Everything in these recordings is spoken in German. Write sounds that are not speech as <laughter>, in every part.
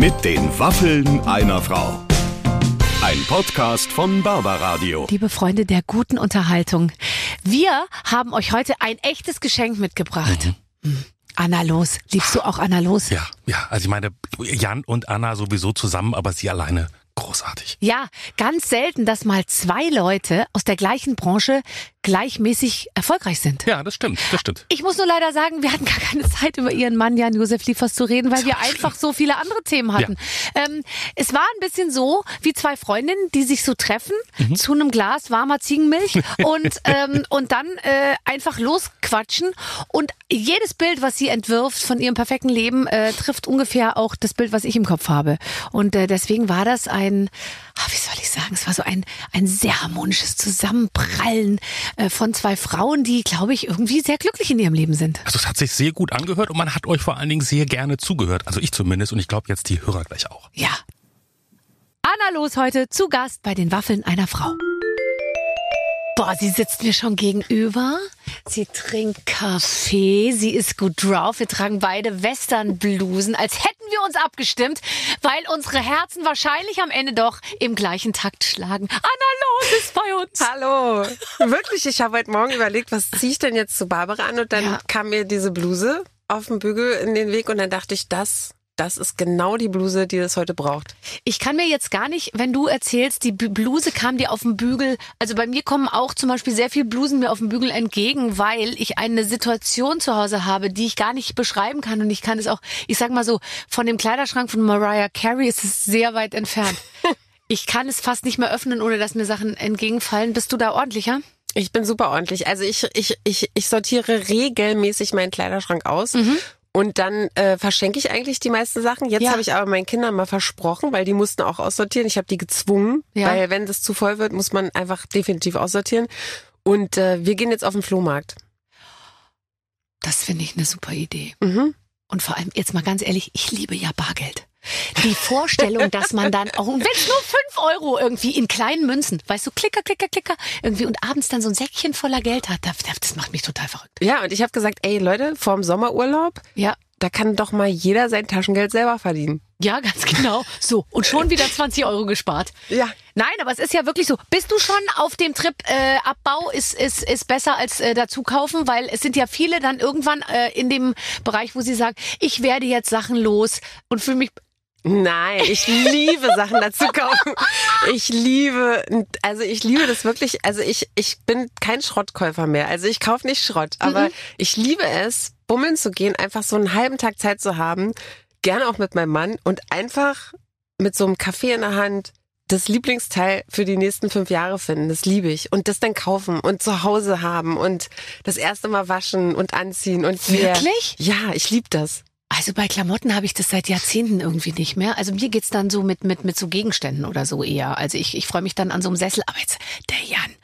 Mit den Waffeln einer Frau. Ein Podcast von Barbaradio. Liebe Freunde der guten Unterhaltung, wir haben euch heute ein echtes Geschenk mitgebracht. Hm. Anna Los. Liebst du auch Anna Los? Ja, ja. Also ich meine, Jan und Anna sowieso zusammen, aber sie alleine großartig. Ja, ganz selten, dass mal zwei Leute aus der gleichen Branche gleichmäßig erfolgreich sind. Ja, das stimmt, das stimmt. Ich muss nur leider sagen, wir hatten gar keine Zeit, über ihren Mann Jan-Josef Liefers zu reden, weil wir einfach so viele andere Themen hatten. Ja. Ähm, es war ein bisschen so wie zwei Freundinnen, die sich so treffen mhm. zu einem Glas warmer Ziegenmilch <laughs> und, ähm, und dann äh, einfach losquatschen. Und jedes Bild, was sie entwirft von ihrem perfekten Leben, äh, trifft ungefähr auch das Bild, was ich im Kopf habe. Und äh, deswegen war das ein, ach, wie soll ich sagen, es war so ein, ein sehr harmonisches Zusammenprallen äh, von zwei Frauen, die, glaube ich, irgendwie sehr glücklich in ihrem Leben sind. Also es hat sich sehr gut angehört und man hat euch vor allen Dingen sehr gerne zugehört. Also ich zumindest und ich glaube jetzt die Hörer gleich auch. Ja. Anna Los heute zu Gast bei den Waffeln einer Frau. Boah, sie sitzt mir schon gegenüber. Sie trinkt Kaffee. Sie ist gut drauf. Wir tragen beide Westernblusen, als hätten wir uns abgestimmt, weil unsere Herzen wahrscheinlich am Ende doch im gleichen Takt schlagen. Anna Los ist bei uns. Hallo. Wirklich, ich habe heute Morgen überlegt, was ziehe ich denn jetzt zu Barbara an? Und dann ja. kam mir diese Bluse auf dem Bügel in den Weg und dann dachte ich, das das ist genau die Bluse, die es heute braucht. Ich kann mir jetzt gar nicht, wenn du erzählst, die Bluse kam dir auf den Bügel. Also bei mir kommen auch zum Beispiel sehr viele Blusen mir auf den Bügel entgegen, weil ich eine Situation zu Hause habe, die ich gar nicht beschreiben kann. Und ich kann es auch, ich sag mal so, von dem Kleiderschrank von Mariah Carey ist es sehr weit entfernt. <laughs> ich kann es fast nicht mehr öffnen, ohne dass mir Sachen entgegenfallen. Bist du da ordentlicher? Ich bin super ordentlich. Also ich, ich, ich, ich sortiere regelmäßig meinen Kleiderschrank aus. Mhm. Und dann äh, verschenke ich eigentlich die meisten Sachen. Jetzt ja. habe ich aber meinen Kindern mal versprochen, weil die mussten auch aussortieren. Ich habe die gezwungen, ja. weil wenn das zu voll wird, muss man einfach definitiv aussortieren. Und äh, wir gehen jetzt auf den Flohmarkt. Das finde ich eine super Idee. Mhm. Und vor allem, jetzt mal ganz ehrlich, ich liebe ja Bargeld. Die Vorstellung, dass man dann auch, wenn es nur fünf Euro irgendwie in kleinen Münzen, weißt du, klicker, klicker, klicker, irgendwie und abends dann so ein Säckchen voller Geld hat, das macht mich total verrückt. Ja, und ich habe gesagt, ey Leute, vorm Sommerurlaub, ja. da kann doch mal jeder sein Taschengeld selber verdienen. Ja, ganz genau. So, und schon wieder 20 Euro gespart. Ja. Nein, aber es ist ja wirklich so. Bist du schon auf dem Trip äh, Abbau ist, ist, ist besser als äh, dazu kaufen? Weil es sind ja viele dann irgendwann äh, in dem Bereich, wo sie sagen, ich werde jetzt Sachen los und fühle mich Nein, ich liebe Sachen dazu kaufen. Ich liebe, also ich liebe das wirklich. Also ich, ich bin kein Schrottkäufer mehr. Also ich kaufe nicht Schrott, aber mhm. ich liebe es, bummeln zu gehen, einfach so einen halben Tag Zeit zu haben, gerne auch mit meinem Mann und einfach mit so einem Kaffee in der Hand das Lieblingsteil für die nächsten fünf Jahre finden. Das liebe ich. Und das dann kaufen und zu Hause haben und das erste Mal waschen und anziehen und Wirklich? Ja, ich liebe das. Also bei Klamotten habe ich das seit Jahrzehnten irgendwie nicht mehr. Also mir geht's dann so mit, mit, mit so Gegenständen oder so eher. Also ich, ich freue mich dann an so einem Sessel. Aber jetzt, der Jan,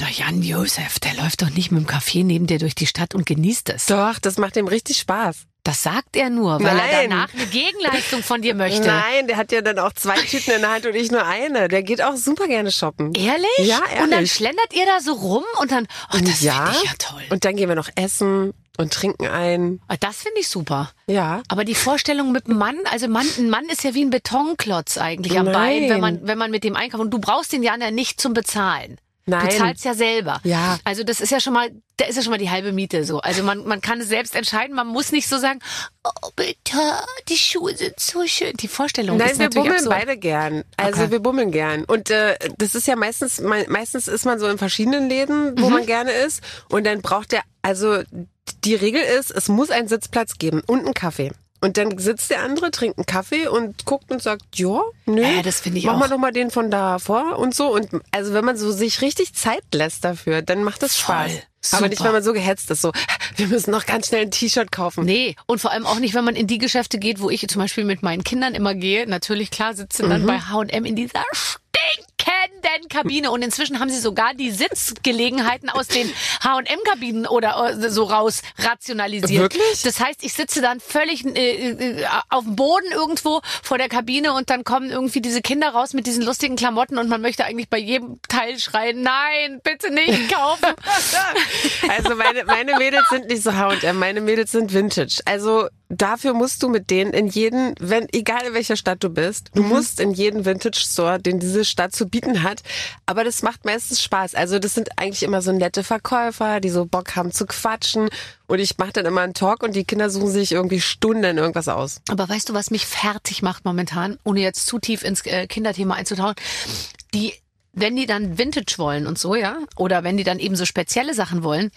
der Jan Josef, der läuft doch nicht mit dem Kaffee neben dir durch die Stadt und genießt es. Doch, das macht ihm richtig Spaß. Das sagt er nur, weil Nein. er danach eine Gegenleistung von dir möchte. Nein, der hat ja dann auch zwei Tüten in der Hand und ich nur eine. Der geht auch super gerne shoppen. Ehrlich? Ja, ehrlich. Und dann schlendert ihr da so rum und dann, oh, das ja. finde ich ja toll. Und dann gehen wir noch essen und trinken ein. Ah, das finde ich super. Ja. Aber die Vorstellung mit dem Mann, also Mann, ein Mann ist ja wie ein Betonklotz eigentlich am Nein. Bein, wenn man, wenn man mit dem einkauft. Und du brauchst den ja nicht zum Bezahlen. Nein. Du zahlst ja selber. Ja. Also das ist ja schon mal, da ist ja schon mal die halbe Miete so. Also man, man kann es selbst entscheiden. Man muss nicht so sagen, oh bitte, die Schuhe sind so schön. Die Vorstellung Nein, ist wir bummeln absurd. beide gern. Also okay. wir bummeln gern. Und äh, das ist ja meistens, meistens ist man so in verschiedenen Läden, wo mhm. man gerne ist. Und dann braucht der, also die Regel ist, es muss einen Sitzplatz geben und einen Kaffee. Und dann sitzt der andere, trinkt einen Kaffee und guckt und sagt, ja, nö, äh, das finde ich mach auch. mal doch mal den von da vor und so. Und also wenn man so sich richtig Zeit lässt dafür, dann macht das Spaß. Super. Aber nicht, wenn man so gehetzt ist, so, <laughs> wir müssen noch ganz schnell ein T-Shirt kaufen. Nee, und vor allem auch nicht, wenn man in die Geschäfte geht, wo ich zum Beispiel mit meinen Kindern immer gehe. Natürlich, klar, sitzen dann Mhm. bei H&M in dieser stinkenden Kabine. Und inzwischen haben sie sogar die Sitzgelegenheiten aus den H&M-Kabinen oder äh, so raus rationalisiert. Wirklich? Das heißt, ich sitze dann völlig äh, äh, auf dem Boden irgendwo vor der Kabine und dann kommen irgendwie diese Kinder raus mit diesen lustigen Klamotten und man möchte eigentlich bei jedem Teil schreien, nein, bitte nicht kaufen. <laughs> Also meine, meine Mädels sind nicht so H&M, meine Mädels sind Vintage. Also dafür musst du mit denen in jeden, wenn, egal in welcher Stadt du bist, du mhm. musst in jeden Vintage Store, den diese Stadt zu bieten hat. Aber das macht meistens Spaß. Also das sind eigentlich immer so nette Verkäufer, die so Bock haben zu quatschen. Und ich mache dann immer einen Talk und die Kinder suchen sich irgendwie Stunden irgendwas aus. Aber weißt du, was mich fertig macht momentan, ohne jetzt zu tief ins äh, Kinderthema einzutauchen? Die wenn die dann Vintage wollen und so, ja, oder wenn die dann eben so spezielle Sachen wollen,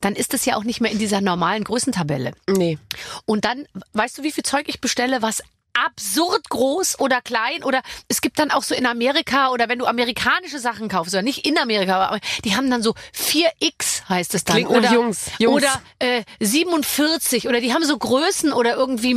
dann ist es ja auch nicht mehr in dieser normalen Größentabelle. Nee. Und dann, weißt du, wie viel Zeug ich bestelle, was absurd groß oder klein oder es gibt dann auch so in Amerika oder wenn du amerikanische Sachen kaufst oder nicht in Amerika, aber die haben dann so 4X heißt es dann Klingt oder Jungs, Jungs. oder äh, 47 oder die haben so Größen oder irgendwie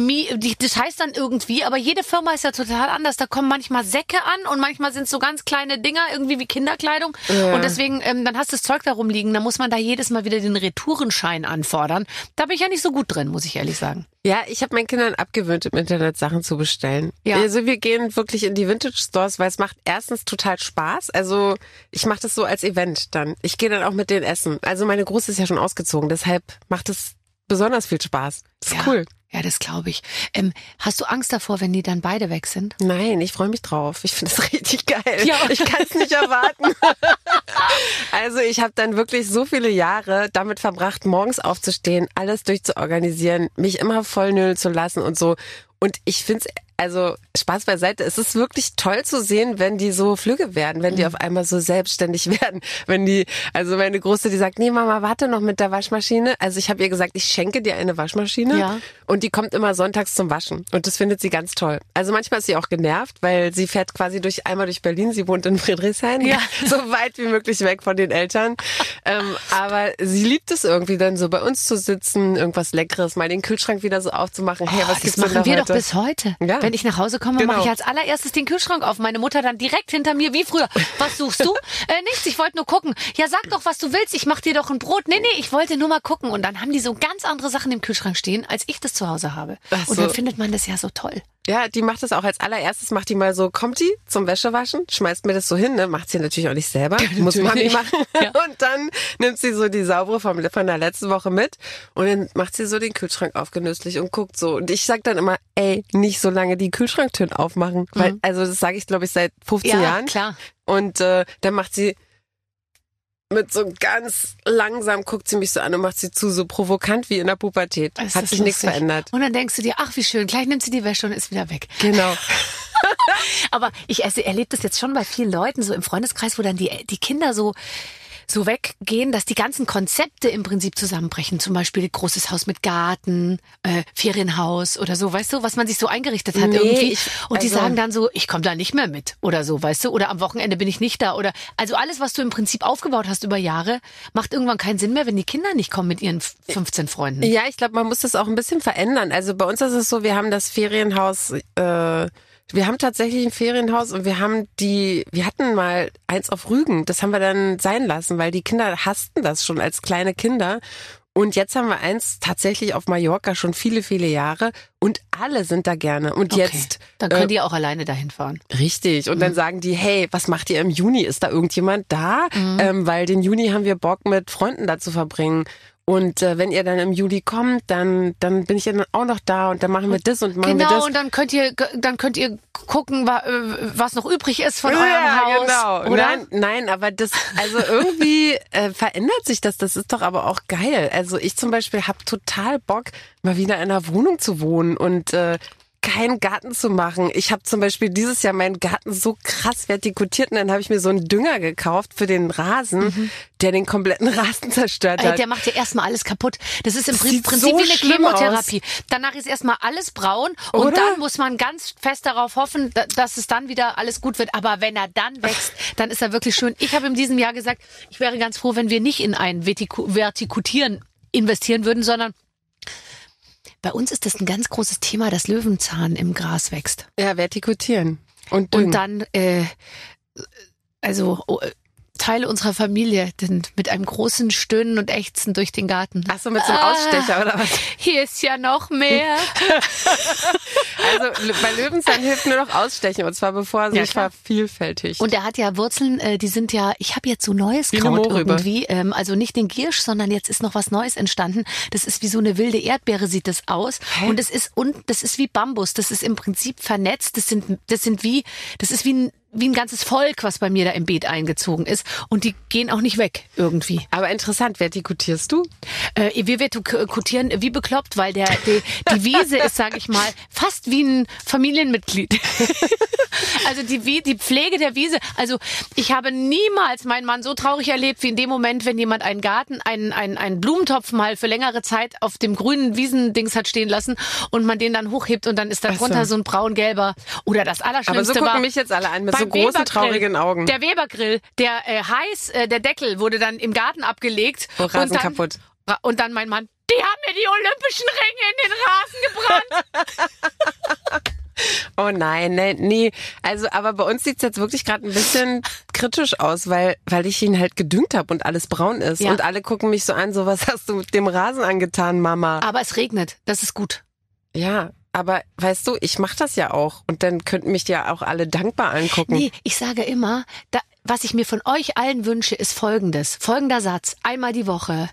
das heißt dann irgendwie, aber jede Firma ist ja total anders. Da kommen manchmal Säcke an und manchmal sind so ganz kleine Dinger irgendwie wie Kinderkleidung ja. und deswegen ähm, dann hast du das Zeug da rumliegen, dann muss man da jedes Mal wieder den Retourenschein anfordern. Da bin ich ja nicht so gut drin, muss ich ehrlich sagen. Ja, ich habe meinen Kindern abgewöhnt, im Internet Sachen zu bestellen. Ja. Also wir gehen wirklich in die Vintage Stores, weil es macht erstens total Spaß. Also ich mache das so als Event dann. Ich gehe dann auch mit denen essen. Also meine Große ist ja schon ausgezogen, deshalb macht es besonders viel Spaß. Das ist ja. cool. Ja, das glaube ich. Ähm, hast du Angst davor, wenn die dann beide weg sind? Nein, ich freue mich drauf. Ich finde es <laughs> richtig geil. Ja. Ich kann es nicht erwarten. <laughs> also ich habe dann wirklich so viele Jahre damit verbracht, morgens aufzustehen, alles durchzuorganisieren, mich immer voll nüllen zu lassen und so. Und ich finde es also Spaß beiseite, es ist wirklich toll zu sehen, wenn die so flügge werden, wenn die mhm. auf einmal so selbstständig <laughs> werden. Wenn die, also meine Große, die sagt, nee Mama, warte noch mit der Waschmaschine. Also ich habe ihr gesagt, ich schenke dir eine Waschmaschine ja. und die kommt immer sonntags zum Waschen. Und das findet sie ganz toll. Also manchmal ist sie auch genervt, weil sie fährt quasi durch einmal durch Berlin. Sie wohnt in Friedrichshain, ja. <laughs> so weit wie möglich weg von den Eltern. ähm, aber sie liebt es irgendwie dann so bei uns zu sitzen, irgendwas Leckeres, mal den Kühlschrank wieder so aufzumachen. Hey, oh, was gibt's das machen wir heute? doch bis heute. Ja. Wenn ich nach Hause komme, genau. mache ich als allererstes den Kühlschrank auf. Meine Mutter dann direkt hinter mir, wie früher. Was suchst du? <laughs> äh, nichts, ich wollte nur gucken. Ja, sag doch, was du willst. Ich mach dir doch ein Brot. Nee, nee, ich wollte nur mal gucken. Und dann haben die so ganz andere Sachen im Kühlschrank stehen, als ich das zu Hause habe. So. Und dann findet man das ja so toll. Ja, die macht das auch als allererstes, macht die mal so, kommt die zum Wäschewaschen, schmeißt mir das so hin, ne? macht sie natürlich auch nicht selber, <laughs> ja, muss Mami machen. <laughs> Ja. Und dann nimmt sie so die saubere vom, von der letzten Woche mit und dann macht sie so den Kühlschrank aufgenüsslich und guckt so. Und ich sag dann immer, ey, nicht so lange die Kühlschranktüren aufmachen. Mhm. Weil, also das sage ich, glaube ich, seit 15 ja, Jahren. klar. Und äh, dann macht sie mit so ganz langsam guckt sie mich so an und macht sie zu, so provokant wie in der Pubertät. Das Hat sich nichts verändert. Und dann denkst du dir, ach wie schön, gleich nimmt sie die Wäsche und ist wieder weg. Genau. <laughs> Aber ich also, erlebe das jetzt schon bei vielen Leuten so im Freundeskreis, wo dann die, die Kinder so so weggehen, dass die ganzen Konzepte im Prinzip zusammenbrechen. Zum Beispiel großes Haus mit Garten, äh, Ferienhaus oder so, weißt du, was man sich so eingerichtet hat nee, irgendwie. Ich, und also die sagen dann so, ich komme da nicht mehr mit oder so, weißt du, oder am Wochenende bin ich nicht da oder also alles, was du im Prinzip aufgebaut hast über Jahre, macht irgendwann keinen Sinn mehr, wenn die Kinder nicht kommen mit ihren 15 Freunden. Ja, ich glaube, man muss das auch ein bisschen verändern. Also bei uns ist es so, wir haben das Ferienhaus äh, wir haben tatsächlich ein Ferienhaus und wir haben die, wir hatten mal eins auf Rügen. Das haben wir dann sein lassen, weil die Kinder hassten das schon als kleine Kinder. Und jetzt haben wir eins tatsächlich auf Mallorca schon viele, viele Jahre und alle sind da gerne. Und okay. jetzt. Dann können äh, die auch alleine dahin fahren. Richtig. Und mhm. dann sagen die, hey, was macht ihr im Juni? Ist da irgendjemand da? Mhm. Ähm, weil den Juni haben wir Bock mit Freunden da zu verbringen. Und äh, wenn ihr dann im Juli kommt, dann dann bin ich dann auch noch da und dann machen wir das und machen genau, wir das. Genau, und dann könnt ihr dann könnt ihr gucken, äh, was noch übrig ist von ja, eurem Haus. Genau. Oder? Nein, nein, aber das also irgendwie äh, verändert sich das. Das ist doch aber auch geil. Also ich zum Beispiel habe total Bock, mal wieder in einer Wohnung zu wohnen und äh, keinen Garten zu machen. Ich habe zum Beispiel dieses Jahr meinen Garten so krass vertikutiert und dann habe ich mir so einen Dünger gekauft für den Rasen, mhm. der den kompletten Rasen zerstört hat. der macht ja erstmal alles kaputt. Das ist im Prinzip, Prinzip so wie eine Chemotherapie. Aus. Danach ist erstmal alles braun und Oder? dann muss man ganz fest darauf hoffen, dass es dann wieder alles gut wird. Aber wenn er dann wächst, dann ist er wirklich schön. Ich habe in diesem Jahr gesagt, ich wäre ganz froh, wenn wir nicht in ein Vertikutieren investieren würden, sondern bei uns ist das ein ganz großes Thema, dass Löwenzahn im Gras wächst. Ja, vertikutieren. Und, und dann, äh, also oh, Teile unserer Familie sind mit einem großen Stöhnen und Ächzen durch den Garten. Ach so, mit so einem Ausstecher oder was? Hier ist ja noch mehr. <laughs> Also bei Löwenzahn hilft nur noch Ausstechen und zwar bevor er sich klar. vervielfältigt. Und er hat ja Wurzeln, äh, die sind ja, ich habe jetzt so neues Wie Kraut irgendwie, ähm, also nicht den Giersch, sondern jetzt ist noch was Neues entstanden. Das ist wie so eine wilde Erdbeere sieht das aus und das ist und das ist wie Bambus, das ist im Prinzip vernetzt, das sind das sind wie das ist wie ein wie ein ganzes Volk, was bei mir da im Beet eingezogen ist und die gehen auch nicht weg irgendwie. Aber interessant, vertikutierst du? Äh, wir vertikutieren wie bekloppt, weil der die, die Wiese ist, sage ich mal, fast wie ein Familienmitglied. <laughs> also die, die Pflege der Wiese. Also ich habe niemals meinen Mann so traurig erlebt wie in dem Moment, wenn jemand einen Garten, einen, einen, einen Blumentopf mal für längere Zeit auf dem grünen Wiesendings hat stehen lassen und man den dann hochhebt und dann ist da Ach so. drunter so ein braun-gelber. Oder das Aber Allerschlimmste so gucken war, mich jetzt alle an mit so beim großen, traurigen Augen. Der Webergrill, der äh, heiß, äh, der Deckel wurde dann im Garten abgelegt. Oh, Rasen und dann, kaputt. Und dann mein Mann, die haben mir die Olympischen Ringe in den Rasen gebrannt. <laughs> Oh nein, nee, nee. Also, aber bei uns sieht's jetzt wirklich gerade ein bisschen kritisch aus, weil, weil ich ihn halt gedüngt habe und alles braun ist. Ja. Und alle gucken mich so an, so was hast du mit dem Rasen angetan, Mama? Aber es regnet, das ist gut. Ja, aber weißt du, ich mach das ja auch. Und dann könnten mich ja auch alle dankbar angucken. Nee, ich sage immer, da, was ich mir von euch allen wünsche, ist folgendes. Folgender Satz, einmal die Woche.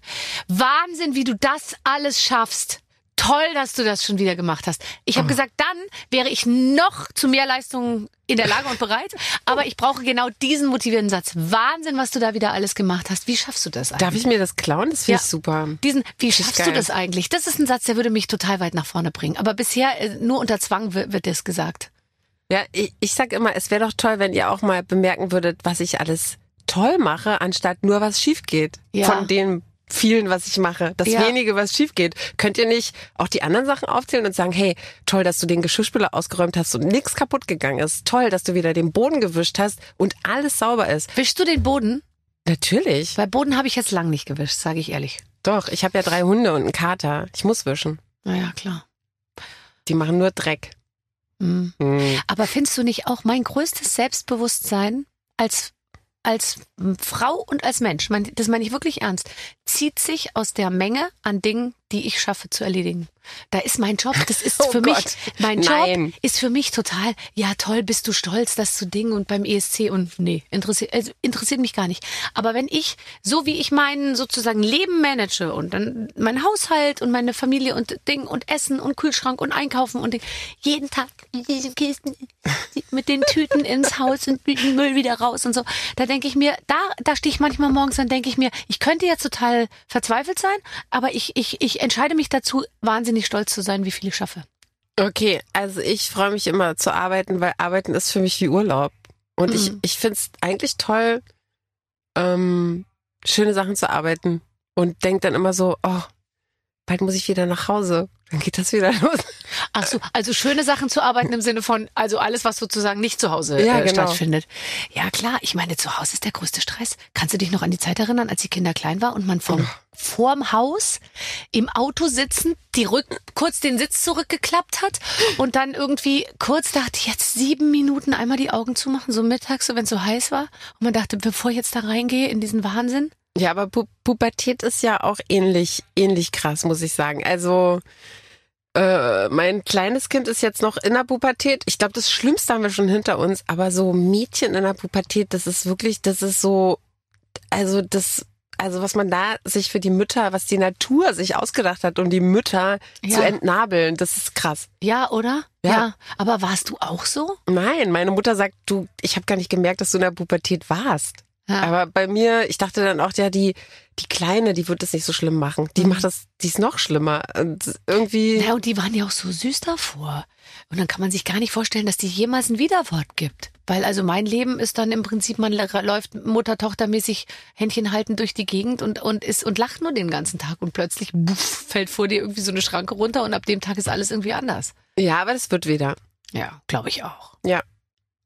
Wahnsinn, wie du das alles schaffst. Toll, dass du das schon wieder gemacht hast. Ich Oh. habe gesagt, dann wäre ich noch zu mehr Leistungen in der Lage und bereit. Aber ich brauche genau diesen motivierenden Satz. Wahnsinn, was du da wieder alles gemacht hast. Wie schaffst du das eigentlich? Darf ich mir das klauen? Das finde Ja. ich super. Diesen, wie schaffst du geil. das eigentlich? Das ist ein Satz, der würde mich total weit nach vorne bringen. Aber bisher äh, nur unter Zwang wird, wird das gesagt. Ja, ich, ich sag immer, es wäre doch toll, wenn ihr auch mal bemerken würdet, was ich alles toll mache, anstatt nur was schief geht. Ja. Von dem vielen, was ich mache. Das Ja. wenige, was schief geht. Könnt ihr nicht auch die anderen Sachen aufzählen und sagen, hey, toll, dass du den Geschirrspüler ausgeräumt hast und nichts kaputt gegangen ist. Toll, dass du wieder den Boden gewischt hast und alles sauber ist. Wischst du den Boden? Natürlich. Weil Boden habe ich jetzt lang nicht gewischt, sage ich ehrlich. Doch, ich habe ja drei Hunde und einen Kater. Ich muss wischen. Naja, klar. Die machen nur Dreck. Mhm. Hm. Aber findest du nicht auch mein größtes Selbstbewusstsein als als Frau und als Mensch, das meine ich wirklich ernst, zieht sich aus der Menge an Dingen, die ich schaffe zu erledigen. Da ist mein Job, das <laughs> ist Oh für Gott. mich, mein Nein. Job ist für mich total, ja toll, bist du stolz, das zu Ding und beim ESC und nee, interessiert, also interessiert mich gar nicht. Aber wenn ich, so wie ich mein sozusagen Leben manage und dann mein Haushalt und meine Familie und Ding und Essen und Kühlschrank und Einkaufen und Ding, jeden Tag diese Kisten mit den Tüten ins Haus und den Müll wieder raus und so, da denke ich mir, da, da stehe ich manchmal morgens, dann denke ich mir, ich könnte jetzt total verzweifelt sein, aber ich, ich, ich entscheide mich dazu, wahnsinnig stolz zu sein, wie viel ich schaffe. Okay, also ich freue mich immer zu arbeiten, weil Arbeiten ist für mich wie Urlaub. Und ich, Mhm. ich finde es eigentlich toll, ähm, schöne Sachen zu arbeiten. Und denk dann immer so, oh, bald muss ich wieder nach Hause. Dann geht das wieder los. Ach so, also schöne Sachen zu arbeiten im Sinne von, also alles, was sozusagen nicht zu Hause Ja, äh, genau. stattfindet. Ja, klar. Ich meine, zu Hause ist der größte Stress. Kannst du dich noch an die Zeit erinnern, als die Kinder klein war und man vom, vorm Haus im Auto sitzen, die Rücken, kurz den Sitz zurückgeklappt hat und dann irgendwie kurz dachte, jetzt sieben Minuten einmal die Augen zumachen, so mittags, so wenn es so heiß war. Und man dachte, bevor ich jetzt da reingehe in diesen Wahnsinn. Ja, aber Pu Pubertät ist ja auch ähnlich, ähnlich krass, muss ich sagen. Also, äh, mein kleines Kind ist jetzt noch in der Pubertät. Ich glaube, das Schlimmste haben wir schon hinter uns. Aber so Mädchen in der Pubertät, das ist wirklich, das ist so, also das, also was man da sich für die Mütter, was die Natur sich ausgedacht hat, um die Mütter Ja. zu entnabeln, das ist krass. Ja, oder? Ja. Aber warst du auch so? Nein, meine Mutter sagt, du, ich habe gar nicht gemerkt, dass du in der Pubertät warst. Ja. Aber bei mir, ich dachte dann auch, ja, die, die Kleine, die wird das nicht so schlimm machen. Die Mhm. macht das, die ist noch schlimmer. Und irgendwie, Ja, und die waren ja auch so süß davor. Und dann kann man sich gar nicht vorstellen, dass die jemals ein Widerwort gibt. Weil also mein Leben ist dann im Prinzip, man läuft Mutter-Tochter-mäßig Händchen halten durch die Gegend und, und ist und lacht nur den ganzen Tag und plötzlich buff, fällt vor dir irgendwie so eine Schranke runter und ab dem Tag ist alles irgendwie anders. ja, aber das wird wieder. Ja, glaube ich auch. Ja.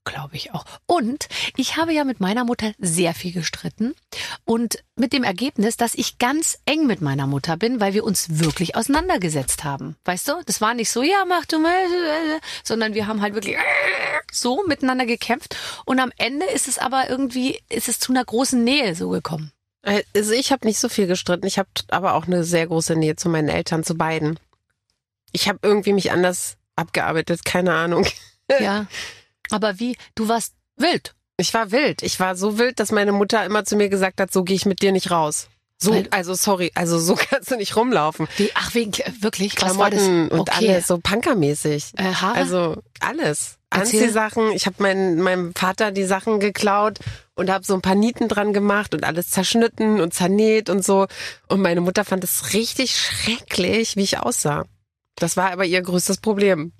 Glaube ich auch. Und ich habe ja mit meiner Mutter sehr viel gestritten und mit dem Ergebnis, dass ich ganz eng mit meiner Mutter bin, weil wir uns wirklich auseinandergesetzt haben. Weißt du? Das war nicht so, ja, mach du mal, sondern wir haben halt wirklich so miteinander gekämpft und am Ende ist es aber irgendwie, ist es zu einer großen Nähe so gekommen. Also ich habe nicht so viel gestritten. Ich habe aber auch eine sehr große Nähe zu meinen Eltern, zu beiden. Ich habe irgendwie mich anders abgearbeitet, keine Ahnung. Ja. <laughs> Aber wie? Du warst wild. Ich war wild. Ich war so wild, dass meine Mutter immer zu mir gesagt hat, so gehe ich mit dir nicht raus. So, Weil- also sorry, also so <laughs> kannst du nicht rumlaufen. Wie, ach, wegen, wirklich? War das? Klamotten und Okay. alles, so punkermäßig. Äh, Haare? Also alles. Anziehsachen. Ich habe mein, meinem Vater die Sachen geklaut und habe so ein paar Nieten dran gemacht und alles zerschnitten und zernäht und so. Und meine Mutter fand es richtig schrecklich, wie ich aussah. Das war aber ihr größtes Problem.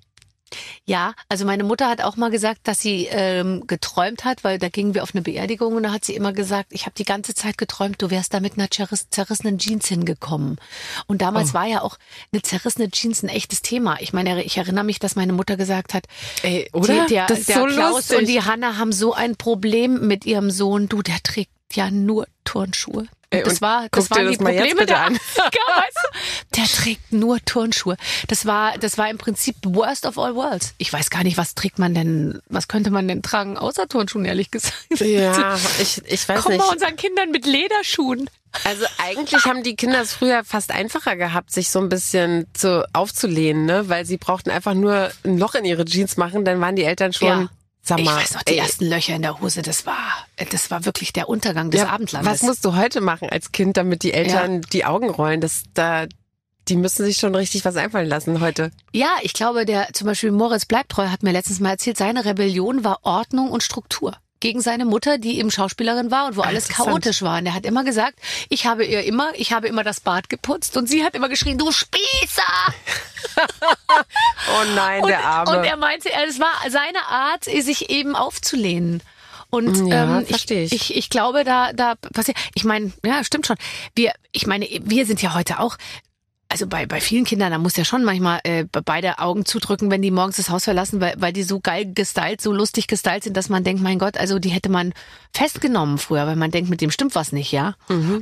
Ja, also meine Mutter hat auch mal gesagt, dass sie ähm, geträumt hat, weil da gingen wir auf eine Beerdigung und da hat sie immer gesagt, ich habe die ganze Zeit geträumt, du wärst da mit einer zerriss zerrissenen Jeans hingekommen. Und damals Oh. war ja auch eine zerrissene Jeans ein echtes Thema. Ich meine, ich erinnere mich, dass meine Mutter gesagt hat, Ey, oder? Die, der, das ist der so Klaus lustig. und die Hanna haben so ein Problem mit ihrem Sohn. Du, der trägt ja nur Turnschuhe. Ey, das war, das waren die das jetzt Probleme der an. 80er, <laughs> weißt du? Der trägt nur Turnschuhe. Das war, das war im Prinzip worst of all worlds. Ich weiß gar nicht, was trägt man denn, was könnte man denn tragen, außer Turnschuhen, ehrlich gesagt. Ja, <laughs> ich, ich weiß Guck nicht. mal unseren Kindern mit Lederschuhen. Also eigentlich haben die Kinder es früher fast einfacher gehabt, sich so ein bisschen zu, aufzulehnen, ne? Weil sie brauchten einfach nur ein Loch in ihre Jeans machen, dann waren die Eltern schon, Ja. Sag Ich mal, weiß noch, die ey, ersten Löcher in der Hose, das war, das war wirklich der Untergang des ja, Abendlandes. was musst du heute machen als Kind, damit die Eltern die Augen rollen? Das da, die müssen sich schon richtig was einfallen lassen heute. Ja, ich glaube, der zum Beispiel Moritz Bleibtreu hat mir letztens mal erzählt, seine Rebellion war Ordnung und Struktur. Gegen seine Mutter, die eben Schauspielerin war und wo alles interessant. chaotisch war. Und er hat immer gesagt, ich habe ihr immer, ich habe immer das Bad geputzt und sie hat immer geschrien, du Spießer! <laughs> <laughs> Oh nein, Und, der Arme. und er meinte, es war seine Art, sich eben aufzulehnen. Und Ja, ähm, versteh ich. ich, ich glaube, da, da passiert. Ich meine, ja, stimmt schon. Wir, ich meine, wir sind ja heute auch. Also bei, bei vielen Kindern, da muss ja schon manchmal äh, beide Augen zudrücken, wenn die morgens das Haus verlassen, weil, weil die so geil gestylt, so lustig gestylt sind, dass man denkt, mein Gott, also die hätte man festgenommen früher, weil man denkt, mit dem stimmt was nicht, ja.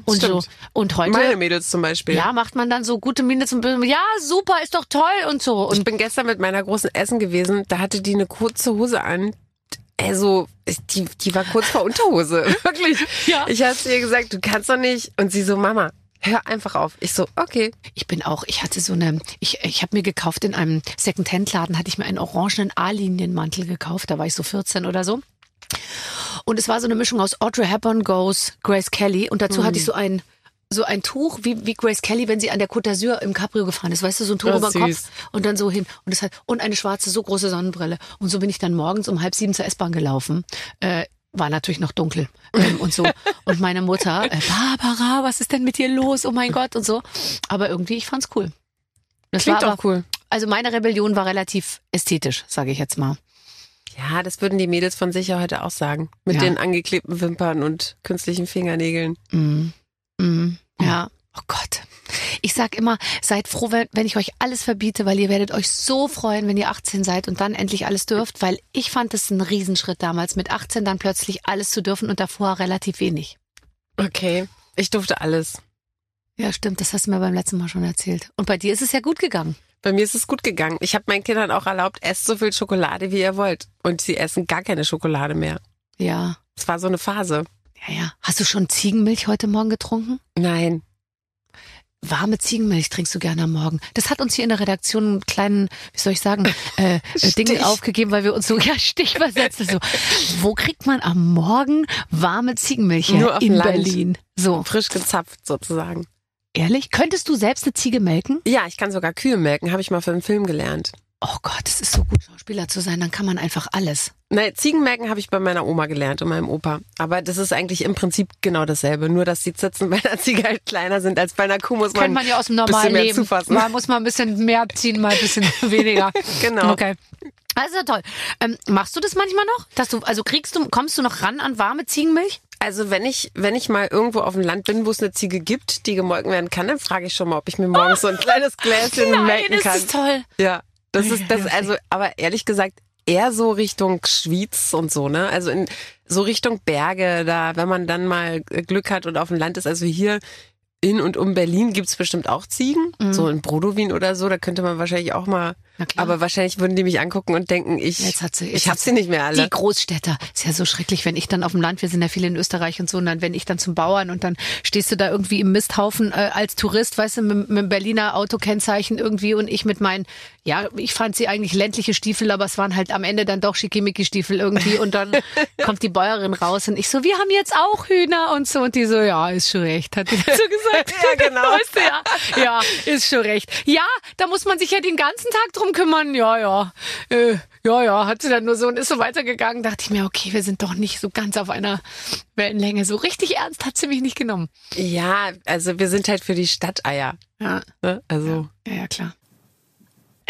und so stimmt. und heute Meine Mädels zum Beispiel. ja, macht man dann so gute Miene zum Bild, ja, super, ist doch toll und so. Und Ich bin gestern mit meiner großen Essen gewesen, da hatte die eine kurze Hose an. Also, die, die war kurz vor Unterhose. <laughs> Wirklich. Ja. Ich habe ihr gesagt, du kannst doch nicht. Und sie so, Mama, hör einfach auf. Ich so, okay. Ich bin auch, ich hatte so eine, ich, ich habe mir gekauft in einem Second-Hand-Laden, hatte ich mir einen orangenen A-Linienmantel gekauft, da war ich so 14 oder so. Und es war so eine Mischung aus Audrey Hepburn Goes, Grace Kelly und dazu hatte ich so ein so ein Tuch wie, wie Grace Kelly, wenn sie an der Côte d'Azur im Cabrio gefahren ist, weißt du, so ein Tuch Oh, über den. Kopf und dann so hin und das hat und eine schwarze so große Sonnenbrille und so bin ich dann morgens um halb sieben zur S-Bahn gelaufen. Äh, war natürlich noch dunkel ähm, und so. Und meine Mutter, äh, Barbara, was ist denn mit dir los? Oh mein Gott und so. Aber irgendwie, ich fand's cool. Das Klingt war doch cool. Also meine Rebellion war relativ ästhetisch, sage ich jetzt mal. Ja, das würden die Mädels von sich ja heute auch sagen. Mit Ja. den angeklebten Wimpern und künstlichen Fingernägeln. Mhm. Mhm. Ja. Oh Gott. Ich sag immer, seid froh, wenn wenn ich euch alles verbiete, weil ihr werdet euch so freuen, wenn ihr 18 seid und dann endlich alles dürft, weil ich fand es ein Riesenschritt damals, mit 18 dann plötzlich alles zu dürfen und davor relativ wenig. Okay. Ich durfte alles. Ja, stimmt, das hast du mir beim letzten Mal schon erzählt. Und bei dir ist es ja gut gegangen. Bei mir ist es gut gegangen. Ich habe meinen Kindern auch erlaubt, esst so viel Schokolade, wie ihr wollt. Und sie essen gar keine Schokolade mehr. Ja. Es war so eine Phase. Ja, ja. Hast du schon Ziegenmilch heute Morgen getrunken? Nein. Warme Ziegenmilch trinkst du gerne am Morgen. Das hat uns hier in der Redaktion einen kleinen, wie soll ich sagen, äh, <laughs> äh, Ding Stich. aufgegeben, weil wir uns so, <laughs> ja, Stich versetzt. So, wo kriegt man am Morgen warme Ziegenmilch her? Nur auf in Land. Berlin. So, Frisch gezapft sozusagen. ehrlich? Könntest du selbst eine Ziege melken? Ja, ich kann sogar Kühe melken, habe ich mal für einen Film gelernt. Oh Gott, es ist so gut, Schauspieler zu sein, dann kann man einfach alles. Nein, Ziegenmelken habe ich bei meiner Oma gelernt und meinem Opa. Aber das ist eigentlich im Prinzip genau dasselbe. Nur, dass die Zitzen <laughs> bei einer Ziege halt kleiner sind als bei einer Kuh, muss man, Kennt man ja aus dem bisschen normalen mehr Leben. zufassen. Man muss mal ein bisschen mehr ziehen, mal ein bisschen <laughs> weniger. Genau. Okay. Also toll. Ähm, machst du das manchmal noch? Dass du, also kriegst du, kommst du noch ran an warme Ziegenmilch? Also wenn ich, wenn ich mal irgendwo auf dem Land bin, wo es eine Ziege gibt, die gemolken werden kann, dann frage ich schon mal, ob ich mir morgens so ein kleines Gläschen melken das kann. ist toll. Ja. Das ist das, <laughs> also, aber ehrlich gesagt, eher so Richtung Schwyz und so, ne? Also in so Richtung Berge, da, wenn man dann mal Glück hat und auf dem Land ist. Also hier in und um Berlin gibt's bestimmt auch Ziegen. Mhm. So in Brodowin oder so, da könnte man wahrscheinlich auch mal. Aber wahrscheinlich würden die mich angucken und denken, ich, Jetzt hat sie, jetzt ich hab sie nicht mehr alle. Die Großstädter. Ist ja so schrecklich, wenn ich dann auf dem Land, wir sind ja viele in Österreich und so, und dann, wenn ich dann zum Bauern und dann stehst du da irgendwie im Misthaufen äh, als Tourist, weißt du, mit, mit dem Berliner Autokennzeichen irgendwie und ich mit meinen, ja, ich fand sie eigentlich ländliche Stiefel, aber es waren halt am Ende dann doch Schickimicki-Stiefel irgendwie und dann <laughs> kommt die Bäuerin raus und ich so, wir haben jetzt auch Hühner und so und die so, ja, ist schon recht, hat die dazu gesagt. <laughs> Ja, genau. <laughs> Weißt du, ja, ja, ist schon recht. Ja, da muss man sich ja den ganzen Tag drum kümmern. Ja, ja. Äh, ja, ja, hat sie dann nur so und ist so weitergegangen. Dachte ich mir, okay, wir sind doch nicht so ganz auf einer Wellenlänge. So richtig ernst hat sie mich nicht genommen. Ja, also wir sind halt für die Stadteier. Ja, Ne? Also ja, ja, klar.